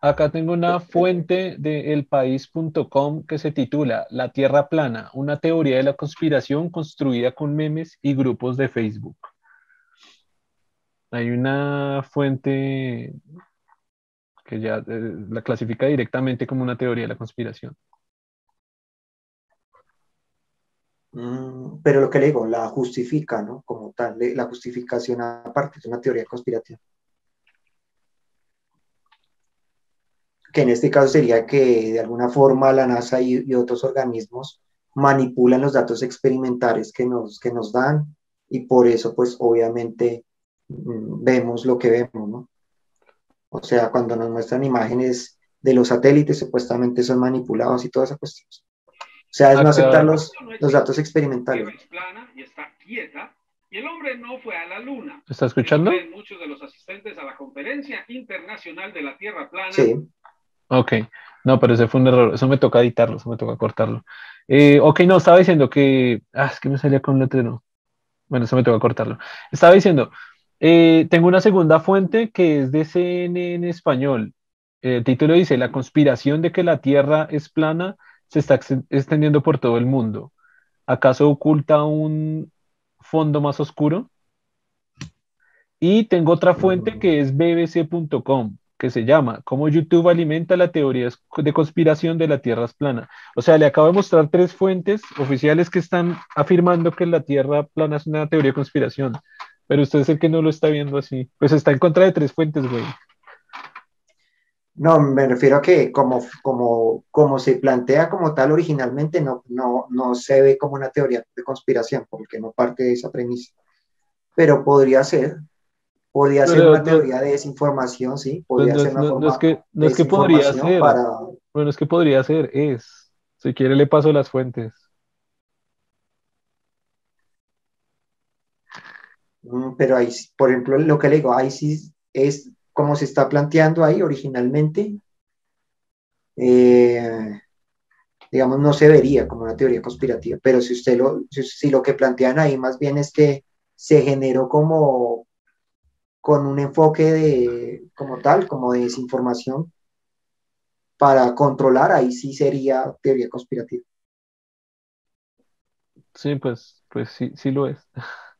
Acá tengo una fuente de elpaís.com que se titula La Tierra Plana, una teoría de la conspiración construida con memes y grupos de Facebook. Hay una fuente que ya eh, la clasifica directamente como una teoría de la conspiración. Mm, pero lo que le digo, la justifica, ¿no? Como tal, la justificación aparte es una teoría conspirativa. que en este caso sería que de alguna forma la NASA y, otros organismos manipulan los datos experimentales que nos, que nos dan y por eso pues obviamente mm, vemos lo que vemos, ¿no? O sea, cuando nos muestran imágenes de los satélites supuestamente son manipulados y toda esa cuestión. O sea, es no aceptar los, los datos experimentales. Y el hombre no fue a la luna. ¿Está escuchando? Muchos de los asistentes a la conferencia internacional de la Tierra plana sí. Ok, no, pero ese fue un error, eso me toca editarlo, eso me toca cortarlo. Eh, ok, no, estaba diciendo que, ah, es que me salía con un letrero. Bueno, eso me toca cortarlo. Estaba diciendo, eh, tengo una segunda fuente que es de CNN español. El título dice, la conspiración de que la Tierra es plana se está extendiendo por todo el mundo. ¿Acaso oculta un fondo más oscuro? Y tengo otra fuente que es bbc.com que se llama Cómo YouTube alimenta la teoría de conspiración de la Tierra es plana. O sea, le acabo de mostrar tres fuentes oficiales que están afirmando que la Tierra plana es una teoría de conspiración. Pero usted es el que no lo está viendo así. Pues está en contra de tres fuentes, güey. No, me refiero a que como, como, como se plantea como tal originalmente, no, no, no se ve como una teoría de conspiración, porque no parte de esa premisa. Pero podría ser, Podría ser una teoría de desinformación, sí. Podría ser una no, es que, no es que podría ser. Bueno, es que podría ser, es. Si quiere, le paso las fuentes. Pero ahí, por ejemplo, lo que le digo, ahí sí es como se está planteando ahí originalmente. Eh, digamos, no se vería como una teoría conspirativa, pero si usted lo, si lo que plantean ahí más bien es que se generó como con un enfoque de, como tal, como de desinformación, para controlar, ahí sí sería teoría conspirativa. Sí, pues, pues sí, sí lo es.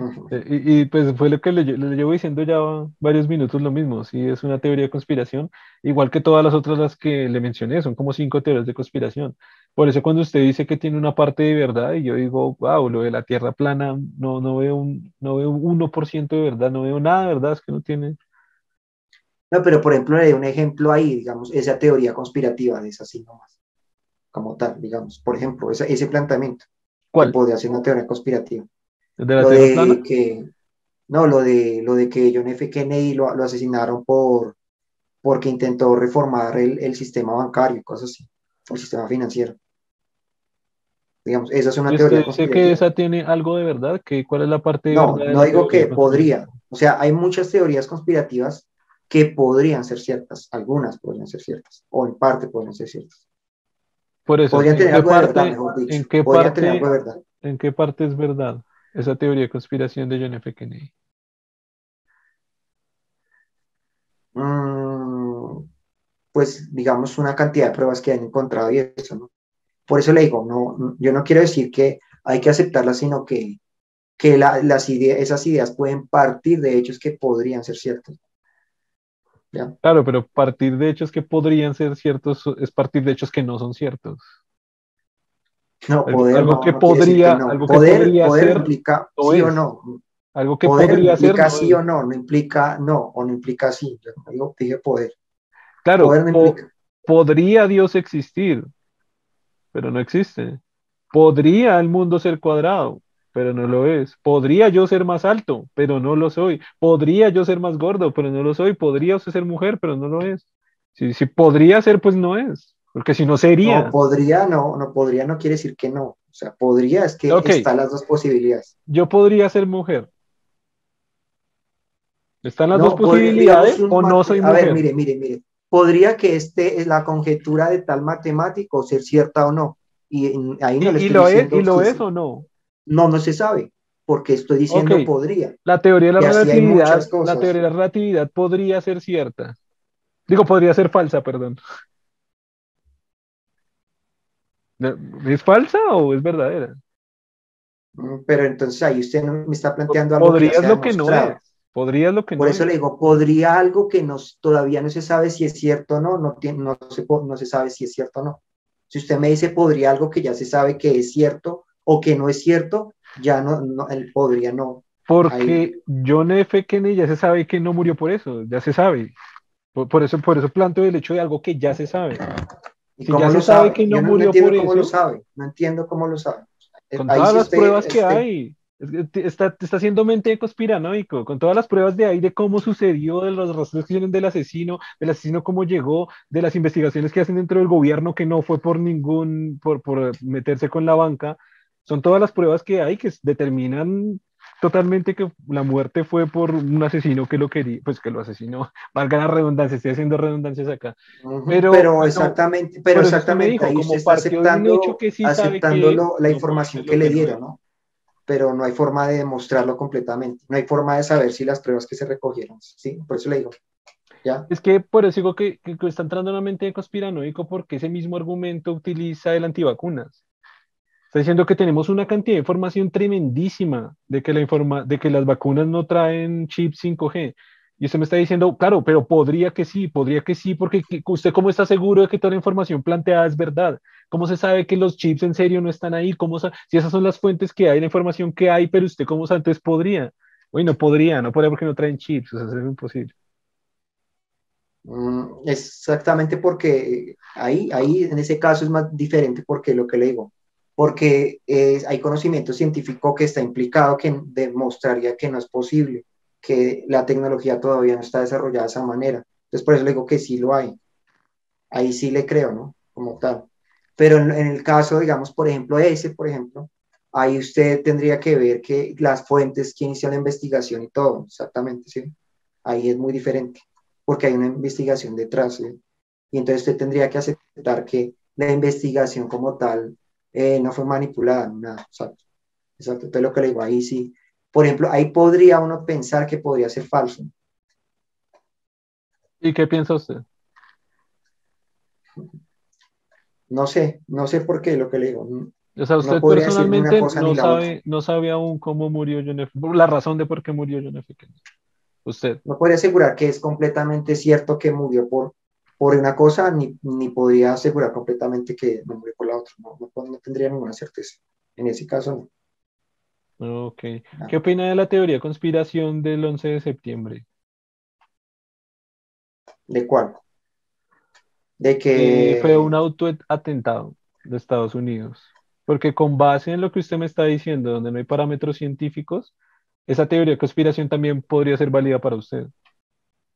Eh, y, pues fue lo que le, llevo diciendo ya varios minutos lo mismo, sí es una teoría de conspiración, igual que todas las otras las que le mencioné, son como cinco teorías de conspiración. Por eso cuando usted dice que tiene una parte de verdad, y yo digo, wow, lo de la Tierra plana, no, no veo un, no veo 1% de verdad, no veo nada de verdad, es que no tiene... No, pero por ejemplo, le doy un ejemplo ahí, digamos, esa teoría conspirativa de esa así nomás, como tal, digamos, por ejemplo, ese, ese planteamiento. ¿Cuál? podría ser una teoría conspirativa lo de que, no, lo de, lo de que John F. Kennedy lo, lo asesinaron por, porque intentó reformar el, el, sistema bancario y cosas así, el sistema financiero. Digamos, esa es una teoría. Sé que esa tiene algo de verdad, que ¿cuál es la parte de No, no digo que podría. O sea, hay muchas teorías conspirativas que podrían ser ciertas, algunas podrían ser ciertas, o en parte podrían ser ciertas. Por eso, podrían tener algo de verdad, mejor dicho. ¿en qué, parte, ¿En qué parte es verdad? Esa teoría de conspiración de John F. Kennedy? Mm, pues digamos una cantidad de pruebas que han encontrado y eso, ¿no? Por eso le digo, no, yo no quiero decir que hay que aceptarlas, sino que, que las ideas, esas ideas pueden partir de hechos que podrían ser ciertos. Claro, pero partir de hechos que podrían ser ciertos es partir de hechos que no son ciertos. No, poder, algo que podría, algo que poder, podría poder ser, implica sí o no. Algo que podría implica ser. sí o no, no implica no, o no implica sí. Yo dije poder. Claro, podría Dios existir, pero no existe. Podría el mundo ser cuadrado, pero no lo es. Podría yo ser más alto, pero no lo soy. Podría yo ser más gordo, pero no lo soy. Podría usted ser mujer, pero no lo es. Si, si podría ser, pues no es. Porque si no sería. No, podría, no, no podría, no quiere decir que no. O sea, podría, es que están las dos posibilidades. Yo podría ser mujer. ¿Están las dos posibilidades o no soy mujer? A ver, mire, mire, mire. Podría que esté la conjetura de tal matemático ser cierta o no. Y ahí no le estoy ¿Y lo es, ¿Y lo es o no? No, no se sabe, porque estoy diciendo podría. La teoría de la relatividad, la teoría de la relatividad podría ser cierta. Digo, podría ser falsa, perdón. ¿Es falsa o es verdadera? Mm, pero entonces ahí usted me está planteando algo podría que lo que no es. Lo que Por eso le digo, podría algo que nos, todavía no se sabe si es cierto o no, no, no, se, no se sabe si es cierto o no. Si usted me dice podría algo que ya se sabe que es cierto o que no es cierto, ya no, no él podría no. Porque John F. Kennedy ya se sabe que no murió por eso, ya se sabe. Por, eso, por eso planteo el hecho de algo que ya se sabe. ¿Y cómo ya se sabe, que no murió por cómo Lo sabe. No entiendo cómo lo sabe. Con todas las pruebas que hay. Está, está haciendo mente conspiranoico, con todas las pruebas de ahí de cómo sucedió, de los rastros que tienen del asesino, del asesino cómo llegó, de las investigaciones que hacen dentro del gobierno que no fue por ningún, por, por meterse con la banca. Son todas las pruebas que hay que determinan totalmente que la muerte fue por un asesino que lo quería, pues que lo asesinó, valga la redundancia, estoy haciendo redundancias acá. pero, exactamente, pero exactamente, ahí como está aceptando, que sí aceptando la información que, le dieron, ¿no? Pero no hay forma de demostrarlo completamente, no hay forma de saber si las pruebas que se recogieron, ¿sí? Por eso le digo. ¿Ya? Es que por eso digo que, que, está entrando en una mente de conspiranoico porque ese mismo argumento utiliza el antivacunas. Está diciendo que tenemos una cantidad de información tremendísima de que, las vacunas no traen chip 5G. Y usted me está diciendo, claro, pero podría que sí, podría que sí, porque usted cómo está seguro de que toda la información planteada es verdad. ¿Cómo se sabe que los chips en serio no están ahí? ¿Cómo si esas son las fuentes que hay, la información que hay, pero usted cómo sabe, entonces podría. Bueno, podría, no podría porque no traen chips, o sea, es imposible. Mm, exactamente porque ahí, ahí en ese caso es más diferente porque lo que le digo, porque hay conocimiento científico que está implicado que demostraría que no es posible, que la tecnología todavía no está desarrollada de esa manera. Entonces, por eso le digo que sí lo hay. Ahí sí le creo, ¿no? Como tal. Pero en, el caso, digamos, por ejemplo, ese, por ejemplo, ahí usted tendría que ver que las fuentes, quién inició la investigación y todo, exactamente, ¿sí? Ahí es muy diferente, porque hay una investigación detrás, ¿sí? Y entonces usted tendría que aceptar que la investigación como tal eh, no fue manipulada, nada, exacto. Exacto, entonces lo que le digo, ahí sí. Por ejemplo, ahí podría uno pensar que podría ser falso. ¿Y qué piensa usted? No sé, no sé por qué lo que le digo. O sea, usted personalmente no sabe, no sabe aún cómo murió John F. La razón de por qué murió John F. Usted. No puede asegurar que es completamente cierto que murió por por una cosa, ni, ni podría asegurar completamente que no murió por la otra. No, no, tendría ninguna certeza. En ese caso, no. Ok. Ah. ¿Qué opina de la teoría de conspiración del 11 de septiembre? ¿De cuál? De que... fue un autoatentado de Estados Unidos. Porque con base en lo que usted me está diciendo, donde no hay parámetros científicos, esa teoría de conspiración también podría ser válida para usted.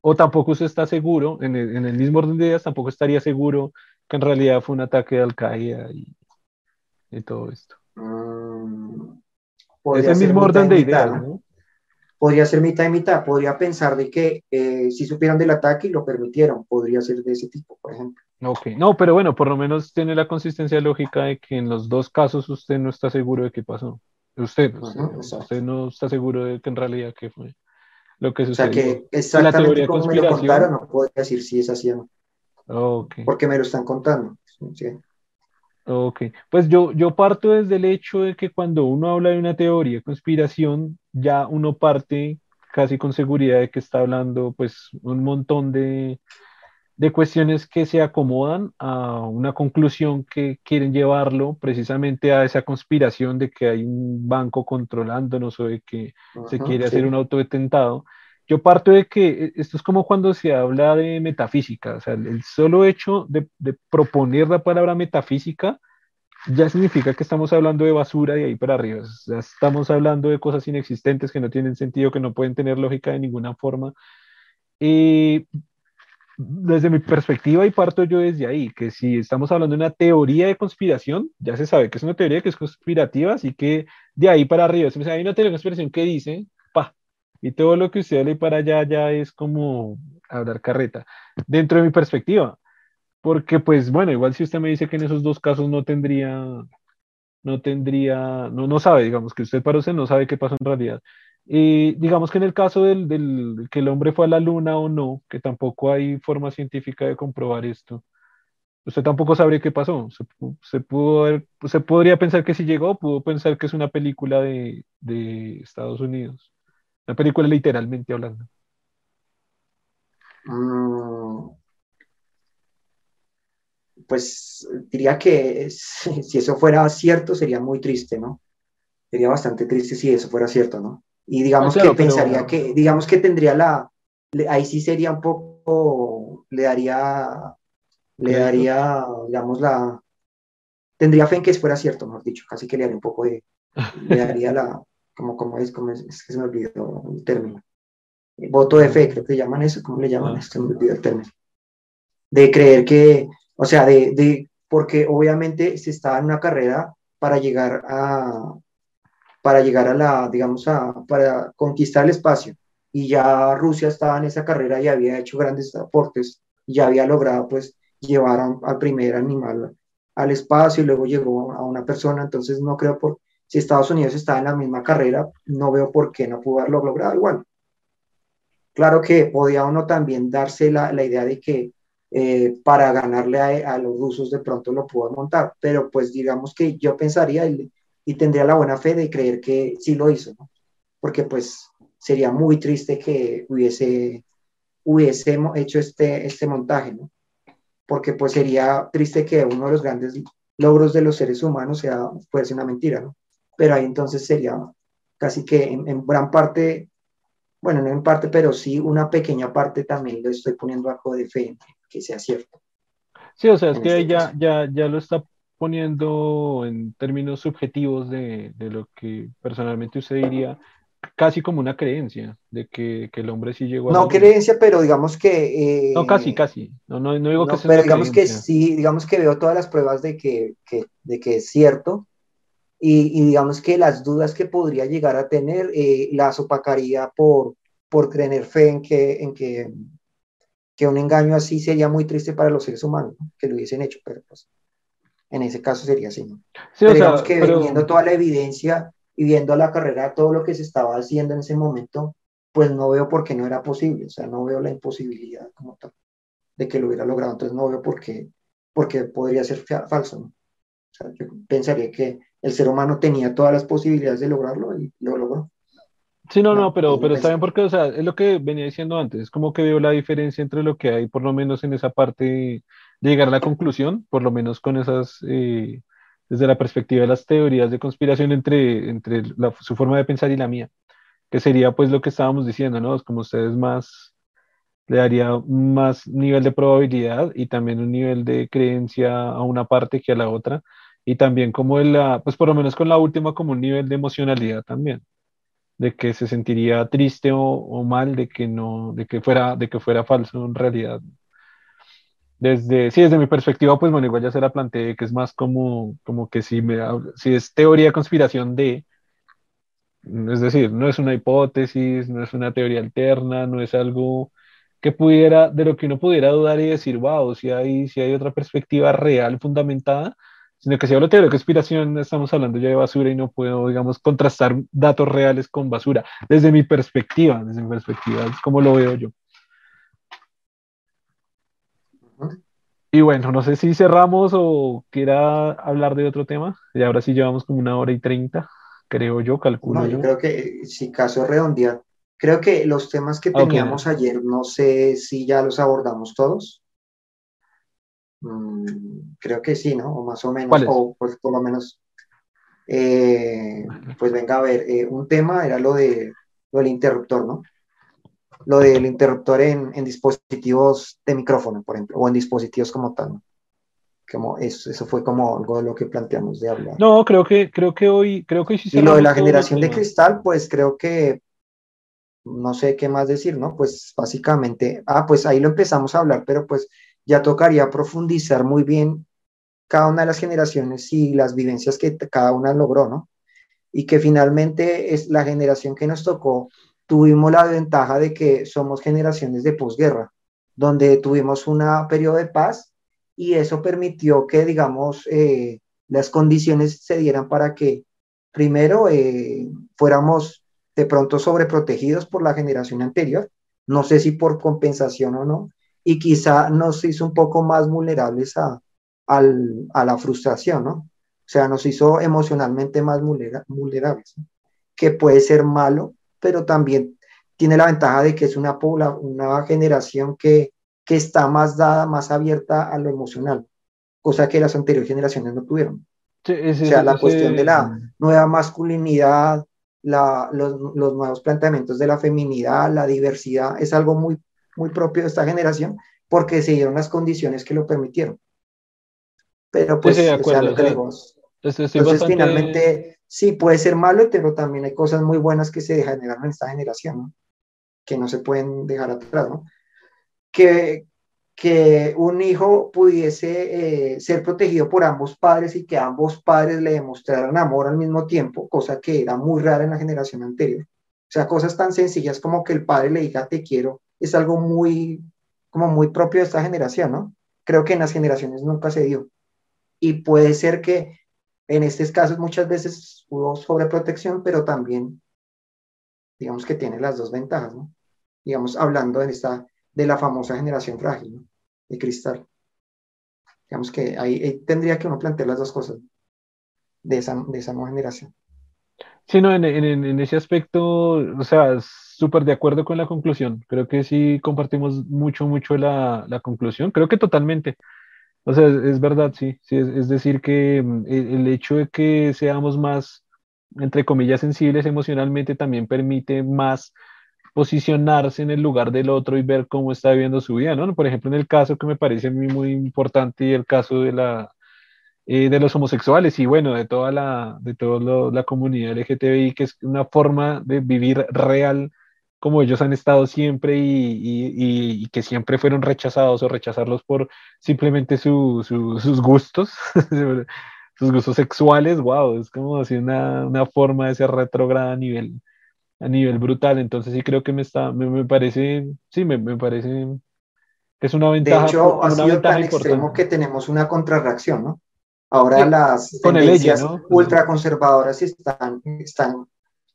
O tampoco usted está seguro, en el, mismo orden de ideas, tampoco estaría seguro que en realidad fue un ataque de Al-Qaeda y, todo esto. Mm, es el mismo orden de ideas, ¿no? Podría ser mitad y mitad, podría pensar de que eh, si supieron del ataque y lo permitieron, podría ser de ese tipo, por ejemplo. Ok, no, pero bueno, por lo menos tiene la consistencia lógica de que en los dos casos usted no está seguro de qué pasó. Usted, usted no está seguro de que en realidad qué fue lo que sucedió. O sea que exactamente como me lo contaron, no puedo decir si es así o no. Porque me lo están contando. ¿sí? Ok, pues yo, yo parto desde el hecho de que cuando uno habla de una teoría de conspiración, ya uno parte casi con seguridad de que está hablando pues un montón de, de cuestiones que se acomodan a una conclusión que quieren llevarlo precisamente a esa conspiración de que hay un banco controlándonos o de que se quiere hacer un autodetentado. Yo parto de que eh, esto es como cuando se habla de metafísica, o sea, el solo hecho de, de proponer la palabra metafísica ya significa que estamos hablando de basura de ahí para arriba. Ya estamos hablando de cosas inexistentes que no tienen sentido, que no pueden tener lógica de ninguna forma. Y desde mi perspectiva, y parto yo desde ahí, que si estamos hablando de una teoría de conspiración, ya se sabe que es una teoría que es conspirativa, así que de ahí para arriba, si me hay una teoría de conspiración que dice, pa, y todo lo que usted lee para allá ya es como hablar carreta, dentro de mi perspectiva, porque pues bueno, igual si usted me dice que en esos dos casos no tendría, no tendría, no, no sabe, digamos que usted para usted no sabe qué pasó en realidad, digamos que en el caso del, que el hombre fue a la luna o no, que tampoco hay forma científica de comprobar esto, usted tampoco sabría qué pasó. Se, pudo se podría pensar que si llegó, pudo pensar que es una película de, de Estados Unidos. Una película literalmente hablando. Mm. pues diría que si eso fuera cierto sería muy triste, ¿no? Sería bastante triste si eso fuera cierto, ¿no? Y digamos que pensaría que, digamos que tendría la, ahí sí sería un poco, le daría, le daría, digamos, la, tendría fe en que fuera cierto, mejor dicho, casi que le haría un poco de, le daría la, como, como es, como es, que se me olvidó el término. Voto de fe, creo que llaman eso, ¿cómo le llaman? esto? me olvidó el término. De creer que, o sea, de, de, porque obviamente se estaba en una carrera para llegar a, para llegar a la, digamos, a, para conquistar el espacio. Y ya Rusia estaba en esa carrera y había hecho grandes aportes, ya había logrado, pues, llevar al primer animal al espacio y luego llegó a una persona, entonces no creo por, si Estados Unidos está en la misma carrera, no veo por qué no pudo haberlo logrado igual. Claro que podía uno también darse la, la idea de que eh, para ganarle a, a, los rusos de pronto lo pudo montar, pero pues digamos que yo pensaría, y tendría la buena fe de creer que sí lo hizo, ¿no? porque pues sería muy triste que hubiese, hubiese hecho este, este montaje, ¿no? porque pues sería triste que uno de los grandes logros de los seres humanos sea, fuese una mentira, ¿no? pero ahí entonces sería casi que en, gran parte, bueno, no en parte, pero sí una pequeña parte también lo estoy poniendo algo de fe que sea cierto. Sí, o sea, es que este ya, ya, ya lo está poniendo en términos subjetivos de, de, lo que personalmente usted diría casi como una creencia de que, que el hombre sí llegó a... No creencia, pero digamos que... Eh, no, casi, casi. No, no, no digo que sea Pero digamos que sí, digamos que veo todas las pruebas de que, que de que es cierto. Y, y, digamos que las dudas que podría llegar a tener eh, las opacaría por, por tener fe en que, en que, que un engaño así sería muy triste para los seres humanos, que lo hubiesen hecho, pero pues en ese caso sería así, ¿no? Sí, digamos que viendo toda la evidencia y viendo la carrera, todo lo que se estaba haciendo en ese momento, pues no veo por qué no era posible, o sea, no veo la imposibilidad como tal de que lo hubiera logrado, entonces no veo por qué, porque podría ser falso, ¿no? O sea, yo pensaría que el ser humano tenía todas las posibilidades de lograrlo y lo logró. Sí, no, no, pero, pero está bien porque, o sea, es lo que venía diciendo antes, es como que veo la diferencia entre lo que hay, por lo menos en esa parte llegar a la conclusión, por lo menos con esas, eh, desde la perspectiva de las teorías de conspiración entre, entre su forma de pensar y la mía, que sería pues lo que estábamos diciendo, ¿no? Como ustedes más, le daría más nivel de probabilidad y también un nivel de creencia a una parte que a la otra, y también como la, pues por lo menos con la última como un nivel de emocionalidad también de que se sentiría triste o, o, mal de que no, de que fuera, de que fuera falso en realidad. Desde, sí, desde mi perspectiva, pues bueno, igual ya se la planteé, que es más como, como que si, me, si es teoría conspiración de, es decir, no es una hipótesis, no es una teoría alterna, no es algo que pudiera, de lo que uno pudiera dudar y decir, wow, si hay, si hay otra perspectiva real, fundamentada, sino que si hablo de teoría de conspiración, estamos hablando ya de basura y no puedo, digamos, contrastar datos reales con basura, desde mi perspectiva, desde mi perspectiva, es como lo veo yo. Y bueno, no sé si cerramos o quiera hablar de otro tema. Y ahora sí llevamos como una hora y treinta, creo yo, calculo. No, yo, creo que si caso redondear, creo que los temas que teníamos ayer, no sé si ya los abordamos todos. Mm, creo que sí, ¿no? O más o menos, o pues por lo menos, eh, pues venga a ver, eh, un tema era lo, de, lo del interruptor, ¿no? Lo del interruptor en, en, dispositivos de micrófono, por ejemplo, o en dispositivos como tal. como eso, eso fue como algo de lo que planteamos de hablar. No, creo que, creo que hoy, creo que sí Y lo de la generación de cristal, pues creo que no sé qué más decir, ¿no? Pues básicamente, ah, pues ahí lo empezamos a hablar, pero pues ya tocaría profundizar muy bien cada una de las generaciones y las vivencias que cada una logró, ¿no? Y que finalmente es la generación que nos tocó, tuvimos la ventaja de que somos generaciones de posguerra, donde tuvimos un periodo de paz y eso permitió que, digamos, eh, las condiciones se dieran para que primero eh, fuéramos de pronto sobreprotegidos por la generación anterior, no sé si por compensación o no, y quizá nos hizo un poco más vulnerables a, a la frustración, ¿no? O sea, nos hizo emocionalmente más vulnerables, que puede ser malo, pero también tiene la ventaja de que es una, una generación que, que está más dada, más abierta a lo emocional, cosa que las anteriores generaciones no tuvieron. o sea, la cuestión de la nueva masculinidad, la, los, los, nuevos planteamientos de la feminidad, la diversidad, es algo muy, muy propio de esta generación porque se dieron las condiciones que lo permitieron. Pero pues, sí, o sea, lo que digo, entonces finalmente sí puede ser malo, pero también hay cosas muy buenas que se generan en esta generación, que no se pueden dejar atrás. Que, que un hijo pudiese eh, ser protegido por ambos padres y que ambos padres le demostraran amor al mismo tiempo, cosa que era muy rara en la generación anterior. O sea, cosas tan sencillas como que el padre le diga te quiero, es algo muy, como muy propio de esta generación, ¿no? Creo que en las generaciones nunca se dio. Y puede ser que en estos casos muchas veces hubo sobreprotección, pero también, digamos que tiene las dos ventajas, ¿no? Digamos, hablando de esta de la famosa generación frágil, ¿no? de cristal. Digamos que ahí, tendría que uno plantear las dos cosas de esa, de esa nueva generación. Sí, no, en, en, en ese aspecto, o sea, súper de acuerdo con la conclusión. Creo que sí compartimos mucho, mucho la, la conclusión. Creo que totalmente. O sea, es, verdad, sí. sí es, decir, que mm, el, el, hecho de que seamos más, entre comillas, sensibles emocionalmente también permite más posicionarse en el lugar del otro y ver cómo está viviendo su vida, ¿no? Por ejemplo, en el caso que me parece a mí muy importante, el caso de la eh, de los homosexuales y bueno, de toda la, de toda la comunidad LGTBI, que es una forma de vivir real como ellos han estado siempre y, y, y que siempre fueron rechazados o rechazarlos por simplemente su, su, sus gustos, sus gustos sexuales, wow, es como así una, una forma de ser retrógrada a nivel, a nivel brutal. Entonces sí creo que me está, me, parece, sí, me, me, parece que es una ventaja. De hecho, ha sido tan extremo que tenemos una contrarreacción, ¿no? Ahora las tendencias ¿no? ultraconservadoras están, están,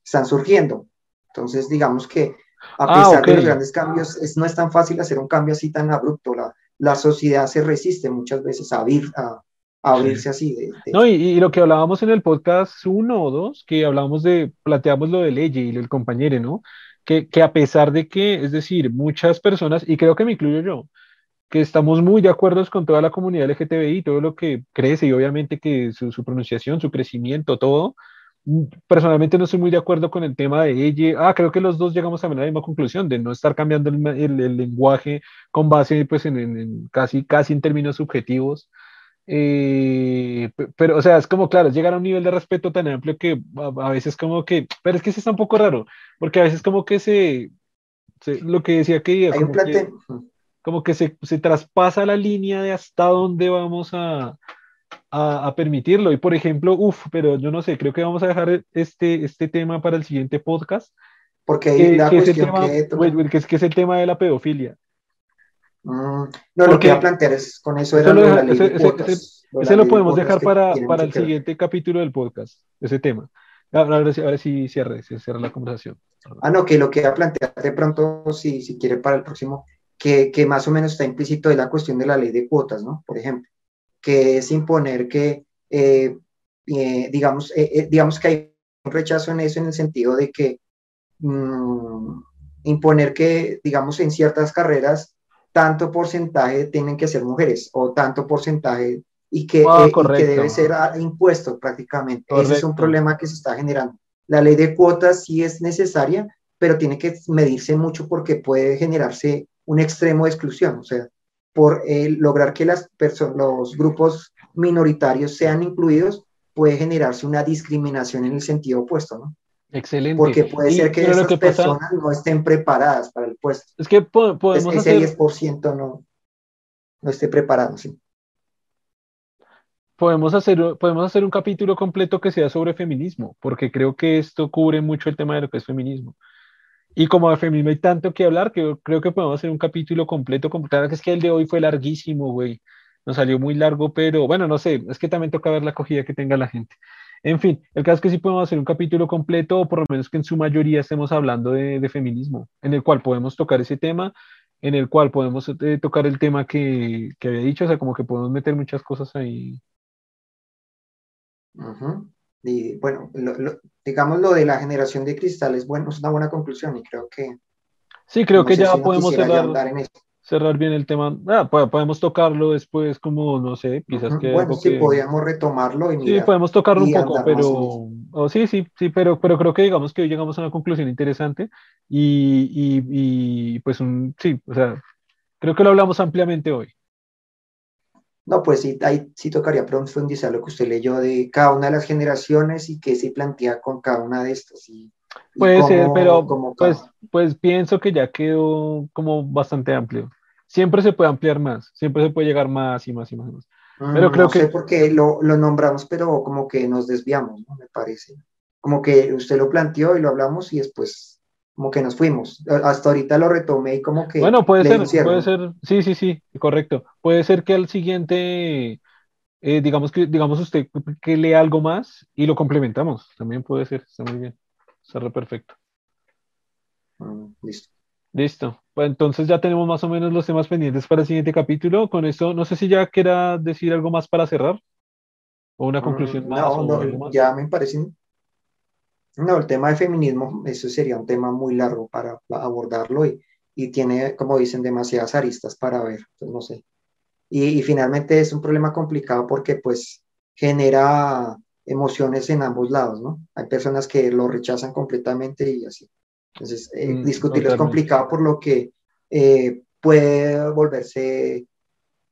están surgiendo. Entonces, digamos que a ah, pesar de los grandes cambios, es, no es tan fácil hacer un cambio así tan abrupto. La, la sociedad se resiste muchas veces a, abrir, a, abrirse así. De, No, y, lo que hablábamos en el podcast uno o dos, que hablábamos de, planteamos lo de ley y el compañero, ¿no? Que, que a pesar de que, es decir, muchas personas, y creo que me incluyo yo, que estamos muy de acuerdo con toda la comunidad LGTBI, todo lo que crece y obviamente que su, su pronunciación, su crecimiento, todo, personalmente no estoy muy de acuerdo con el tema de ella. Ah, creo que los dos llegamos a la misma conclusión de no estar cambiando el, el, lenguaje con base pues en, en, casi, casi en términos subjetivos. Eh, pero, o sea, es como, claro, llegar a un nivel de respeto tan amplio que a, veces como que, pero es que eso está un poco raro, porque a veces como que se, se lo que decía que, como, que como que se, se traspasa la línea de hasta dónde vamos a, a, permitirlo. Y por ejemplo, uff, pero yo no sé, creo que vamos a dejar este, este tema para el siguiente podcast. Porque que, la es el tema, que... es, que es el tema de la pedofilia. Mm, no, lo que iba a plantear es con eso era lo, la ley ese, ese, ese lo podemos dejar para, para el siguiente capítulo del podcast, ese tema. Ahora, sí, ahora sí cierre, cierre la conversación. Ah, no, que lo que iba a plantear de pronto, si, si quiere para el próximo, que, que más o menos está implícito de la cuestión de la ley de cuotas, ¿no? Por ejemplo que es imponer que, eh, eh, digamos, eh, digamos que hay un rechazo en eso en el sentido de que mm, imponer que, digamos, en ciertas carreras tanto porcentaje tienen que ser mujeres o tanto porcentaje y que, ah, que debe ser impuesto prácticamente. Ese es un problema que se está generando. La ley de cuotas sí es necesaria, pero tiene que medirse mucho porque puede generarse un extremo de exclusión. O sea, por lograr que las los grupos minoritarios sean incluidos, puede generarse una discriminación en el sentido opuesto, ¿no? Excelente. Porque puede ser que esas personas no estén preparadas para el puesto. Es que podemos ese hacer... 10% no, no esté preparado, sí. Podemos hacer, podemos hacer un capítulo completo que sea sobre feminismo, porque creo que esto cubre mucho el tema de lo que es feminismo. Y como de feminismo hay tanto que hablar, que creo que podemos hacer un capítulo completo. Claro que es que el de hoy fue larguísimo, güey. Nos salió muy largo, pero bueno, no sé, es que también toca ver la acogida que tenga la gente. En fin, el caso es que sí podemos hacer un capítulo completo, o por lo menos que en su mayoría estemos hablando de, feminismo, en el cual podemos tocar ese tema, en el cual podemos eh, tocar el tema que, que, había dicho, o sea, como que podemos meter muchas cosas ahí. Y bueno, digamos lo de la generación de cristales, bueno, es una buena conclusión y creo que... Sí, creo que ya podemos cerrar cerrar bien el tema. Ah, podemos tocarlo después, como no sé, quizás que. Bueno, sí, podríamos retomarlo. Y sí, podemos tocarlo un poco, pero. Oh, sí, sí, sí, pero, pero creo que digamos que hoy llegamos a una conclusión interesante y, y, y pues un, sí, o sea, creo que lo hablamos ampliamente hoy. No, pues sí, ahí sí tocaría profundizar lo que usted leyó de cada una de las generaciones y qué se plantea con cada una de estas. Y, Puede ser, pero pues, pues pienso que ya quedó como bastante amplio siempre se puede ampliar más, siempre se puede llegar más y más y más. Mm, pero creo no que... sé por qué lo, lo, nombramos, pero como que nos desviamos, ¿no? Me parece. Como que usted lo planteó y lo hablamos y después como que nos fuimos. Hasta ahorita lo retomé y como que... Bueno, puede ser, puede ser, sí, sí, sí, correcto. Puede ser que al siguiente, eh, digamos que, digamos usted que lea algo más y lo complementamos. También puede ser, está muy bien. Está perfecto. Mm, listo. Listo. Pues entonces ya tenemos más o menos los temas pendientes para el siguiente capítulo. Con esto, no sé si ya quiera decir algo más para cerrar. O una conclusión mm, más. No, ya me parece. No, el tema de feminismo, eso sería un tema muy largo para abordarlo y, y tiene, como dicen, demasiadas aristas para ver. Entonces, no sé. Y, y finalmente es un problema complicado porque, pues, genera emociones en ambos lados, ¿no? Hay personas que lo rechazan completamente y así. Entonces, eh, mm, discutirlo es complicado por lo que eh, puede volverse,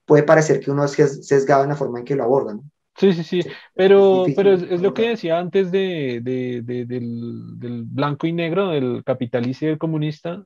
puede parecer que uno es sesgado en la forma en que lo abordan. Sí, sí, sí, pero, es, pero es, lo que decía antes de, de, del, del, blanco y negro, del capitalista y del comunista,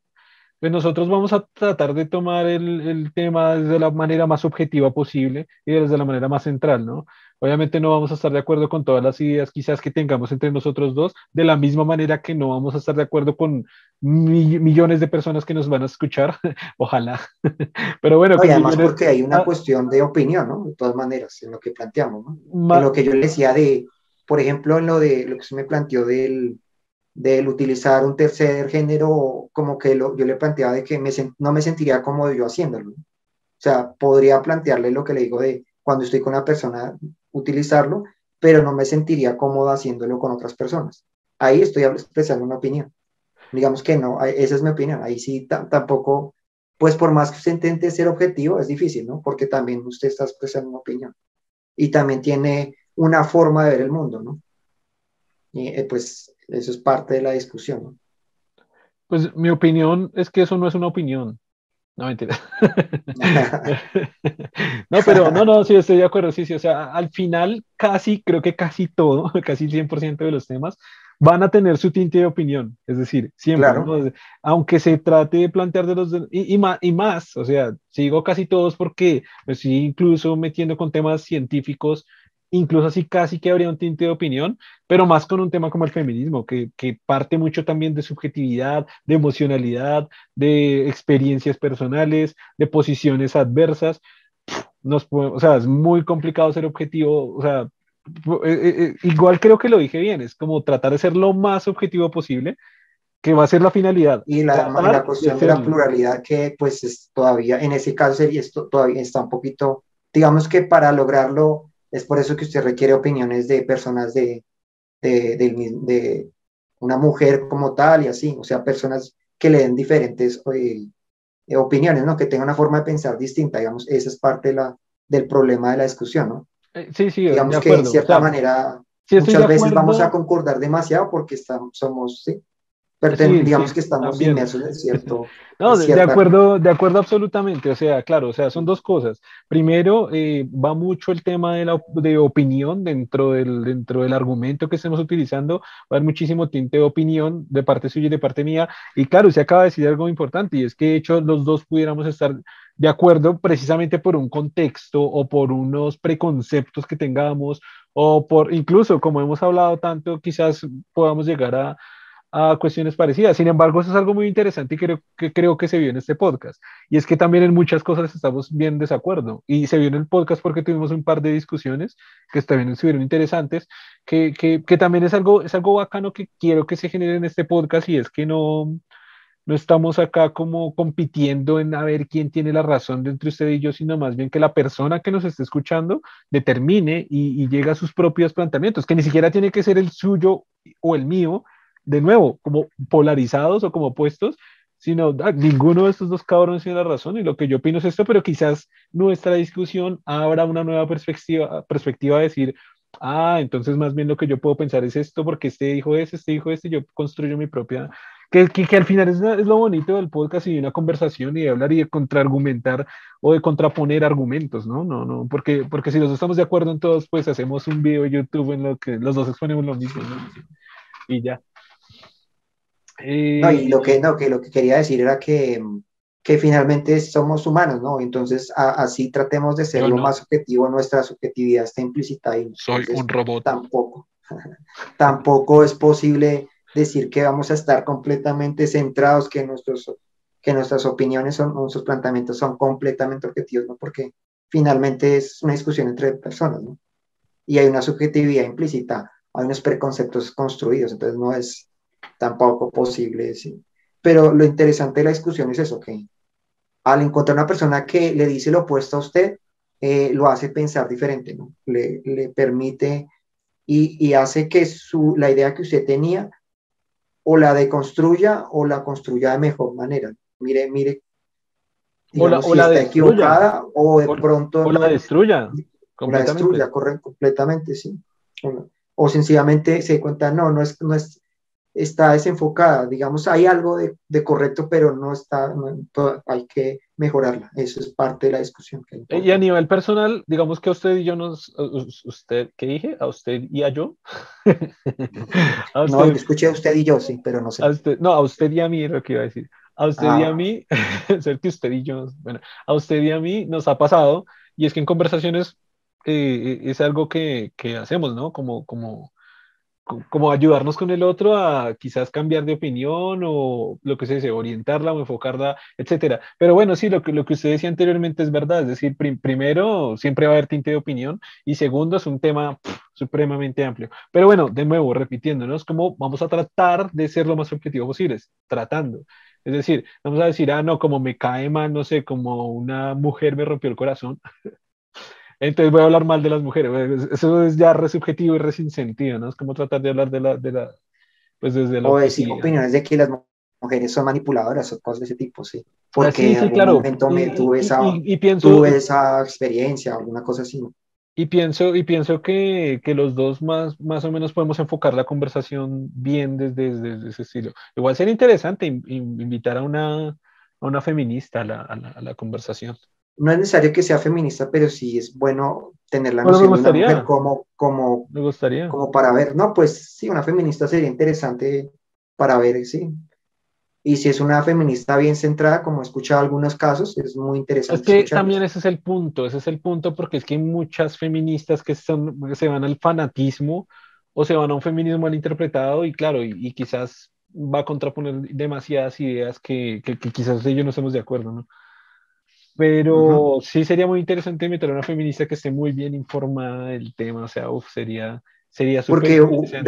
pues nosotros vamos a tratar de tomar el, el tema de la manera más objetiva posible y desde la manera más central, ¿no? Obviamente no vamos a estar de acuerdo con todas las ideas quizás que tengamos entre nosotros dos, de la misma manera que no vamos a estar de acuerdo con millones de personas que nos van a escuchar, ojalá. Pero bueno. y además porque hay una ah. cuestión de opinión, ¿no? De todas maneras, en lo que planteamos, ¿no? En lo que yo le decía de, por ejemplo, en lo de lo que se me planteó del, del utilizar un tercer género, como que lo, yo le planteaba de que me, no me sentiría cómodo yo haciéndolo. O sea, podría plantearle lo que le digo de cuando estoy con una persona utilizarlo, pero no me sentiría cómodo haciéndolo con otras personas. Ahí estoy expresando una opinión. Digamos que no, esa es mi opinión. Ahí sí tampoco, pues por más que usted intente ser objetivo, es difícil, ¿no? Porque también usted está expresando una opinión. Y también tiene una forma de ver el mundo, ¿no? Y eh, pues eso es parte de la discusión, ¿no? Pues mi opinión es que eso no es una opinión. No, mentira. no, pero no, no, sí, estoy de acuerdo, sí, sí, o sea, al final casi, creo que casi todo, casi el 100% de los temas van a tener su tinte de opinión, es decir, siempre, aunque se trate de plantear de los, y, y, más, y más, o sea, sigo casi todos porque pues sí, incluso metiendo con temas científicos, incluso así casi que habría un tinte de opinión, pero más con un tema como el feminismo, que, que, parte mucho también de subjetividad, de emocionalidad, de experiencias personales, de posiciones adversas. Nos, o sea, es muy complicado ser objetivo, o sea, eh, eh, eh, igual creo que lo dije bien, es como tratar de ser lo más objetivo posible, que va a ser la finalidad. Y la, la cuestión de, la pluralidad que pues es todavía, en ese caso sería esto todavía está un poquito, digamos que para lograrlo es por eso que usted requiere opiniones de personas de, de, de, una mujer como tal y así, o sea, personas que le den diferentes eh, opiniones, ¿no? Que tengan una forma de pensar distinta, digamos, esa es parte la, del problema de la discusión, ¿no? Eh, sí, sí, digamos que en cierta manera muchas veces vamos a concordar demasiado porque estamos, somos, ¿sí? Pero digamos que estamos inmersos en cierto. No, de, acuerdo, de acuerdo absolutamente. O sea, claro, o sea, son dos cosas. Primero, eh, va mucho el tema de la de opinión dentro del, dentro del argumento que estemos utilizando. Va a haber muchísimo tinte de opinión de parte suya y de parte mía. Y claro, usted acaba de decir algo importante y es que de hecho los dos pudiéramos estar de acuerdo precisamente por un contexto o por unos preconceptos que tengamos o por incluso como hemos hablado tanto, quizás podamos llegar a a cuestiones parecidas. Sin embargo, eso es algo muy interesante y creo que, creo que se vio en este podcast. Y es que también en muchas cosas estamos bien desacuerdo. Y se vio en el podcast porque tuvimos un par de discusiones que también estuvieron interesantes, que, que, que también es algo, es algo bacano que quiero que se genere en este podcast y es que no, no estamos acá como compitiendo en a ver quién tiene la razón de entre usted y yo, sino más bien que la persona que nos esté escuchando determine y, y llega a sus propios planteamientos, que ni siquiera tiene que ser el suyo o el mío, de nuevo, como polarizados o como opuestos, sino ah, ninguno de estos dos cabrones tiene la razón y lo que yo opino es esto, pero quizás nuestra discusión abra una nueva perspectiva, perspectiva a decir, ah, entonces más bien lo que yo puedo pensar es esto, porque este dijo eso, este dijo esto, y yo construyo mi propia, que, que, al final es, es, lo bonito del podcast y de una conversación y de hablar y de contraargumentar o de contraponer argumentos, ¿no? No, no, porque, porque si los dos estamos de acuerdo en todos, pues hacemos un video de YouTube en lo que los dos exponemos lo mismo, ¿no? Y ya. No, y lo que, no, que lo que quería decir era que, que finalmente somos humanos, ¿no? Entonces, así tratemos de ser lo más objetivo, nuestra subjetividad está implícita ahí. Soy un robot. Tampoco, tampoco es posible decir que vamos a estar completamente centrados, que, nuestros, que nuestras opiniones, son, nuestros planteamientos son completamente objetivos, ¿no? Porque finalmente es una discusión entre personas, ¿no? Y hay una subjetividad implícita, hay unos preconceptos construidos, entonces no es tampoco posible, sí. Pero lo interesante de la discusión es eso, que al encontrar una persona que le dice lo opuesto a usted, eh, lo hace pensar diferente, ¿no? Le, le permite y, y, hace que su, la idea que usted tenía o la deconstruya o la construya de mejor manera. Mire, mire. o la, o la está equivocada o de pronto. O la destruya. O la destruya, corre, completamente, sí. O, o, sencillamente se cuenta, no, no es, no es, está desenfocada, digamos, hay algo de, de correcto, pero no está, hay que mejorarla, eso es parte de la discusión. Que y a nivel personal, digamos que a usted y yo nos, usted, ¿qué dije? ¿A usted y a yo? a usted, no, escuché a usted y yo, sí, pero no sé. A usted, no, a usted y a mí es lo que iba a decir. A usted y a ah. mí, ser que usted y yo, bueno, a usted y a mí nos ha pasado, y es que en conversaciones eh, es algo que, que hacemos, ¿no? Como, como, como ayudarnos con el otro a quizás cambiar de opinión o lo que se dice, orientarla o enfocarla, etcétera. Pero bueno, sí, lo que, lo que usted decía anteriormente es verdad, es decir, primero, siempre va a haber tinte de opinión y segundo, es un tema supremamente amplio. Pero bueno, de nuevo, repitiéndonos, como vamos a tratar de ser lo más objetivo posible, tratando. Es decir, vamos a decir, ah, no, como me cae mal, no sé, como una mujer me rompió el corazón. Entonces voy a hablar mal de las mujeres. Eso es ya re subjetivo y re sin sentido, ¿no? Es como tratar de hablar de la, de la pues desde la... O decir opiniones de que las mujeres son manipuladoras o cosas de ese tipo, sí. Porque sí, en algún momento me tuve, esa, y, pienso, tuve esa experiencia, alguna cosa así. Y pienso, y pienso que, que, los dos más, más o menos podemos enfocar la conversación bien desde, desde ese estilo. Igual sería interesante invitar a una, a una feminista a la, a la, a la conversación no es necesario que sea feminista, pero sí es bueno tener la noción de una mujer como, como, me gustaría. como para ver. No, pues sí, una feminista sería interesante para ver, sí. Y si es una feminista bien centrada, como he escuchado algunos casos, es muy interesante. Es que también ese es el punto, ese es el punto, porque es que hay muchas feministas que son, se van al fanatismo o se van a un feminismo mal interpretado y claro, y, quizás va a contraponer demasiadas ideas que, que, que quizás ellos no estemos de acuerdo, ¿no? Pero sí sería muy interesante meter a una feminista que esté muy bien informada del tema, o sea, uf, sería sería Porque,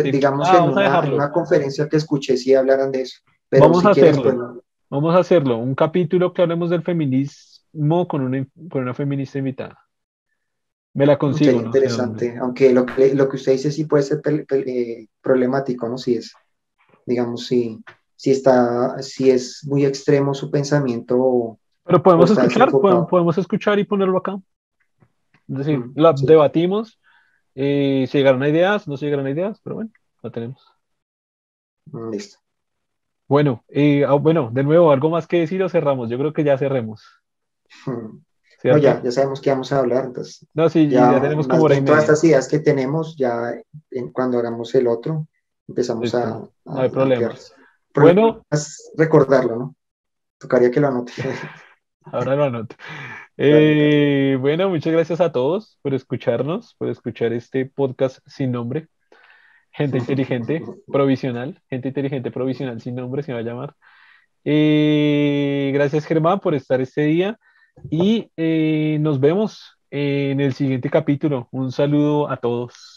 digamos, ah, en, una, conferencia que escuché sí hablaran de eso. Pero vamos a hacerlo. Vamos a hacerlo. Un capítulo que hablemos del feminismo con una, con una feminista invitada. Me la consigo. interesante. Aunque lo que, lo que usted dice sí puede ser eh, problemático, ¿no? Si es, digamos, si, si está, si es muy extremo su pensamiento pero podemos escuchar, podemos, escuchar y ponerlo acá. Es decir, mm, la debatimos, eh, si llegaron a ideas, no se llegaron a ideas, pero bueno, lo tenemos. Mm, listo. Bueno, eh, ah, bueno, de nuevo, ¿algo más que decir o cerramos? Yo creo que ya cerremos. No, ya, ya sabemos que vamos a hablar, entonces. No, sí, ya, tenemos como Todas estas ideas que tenemos, ya cuando hagamos el otro, empezamos a, No hay problema. Bueno. Recordarlo, ¿no? Tocaría que lo anote. Ahora lo anoto. Eh, bueno, muchas gracias a todos por escucharnos, por escuchar este podcast sin nombre. Gente inteligente, provisional. Gente inteligente, provisional, sin nombre se va a llamar. Eh, gracias, Germán, por estar este día. Y eh, nos vemos en el siguiente capítulo. Un saludo a todos.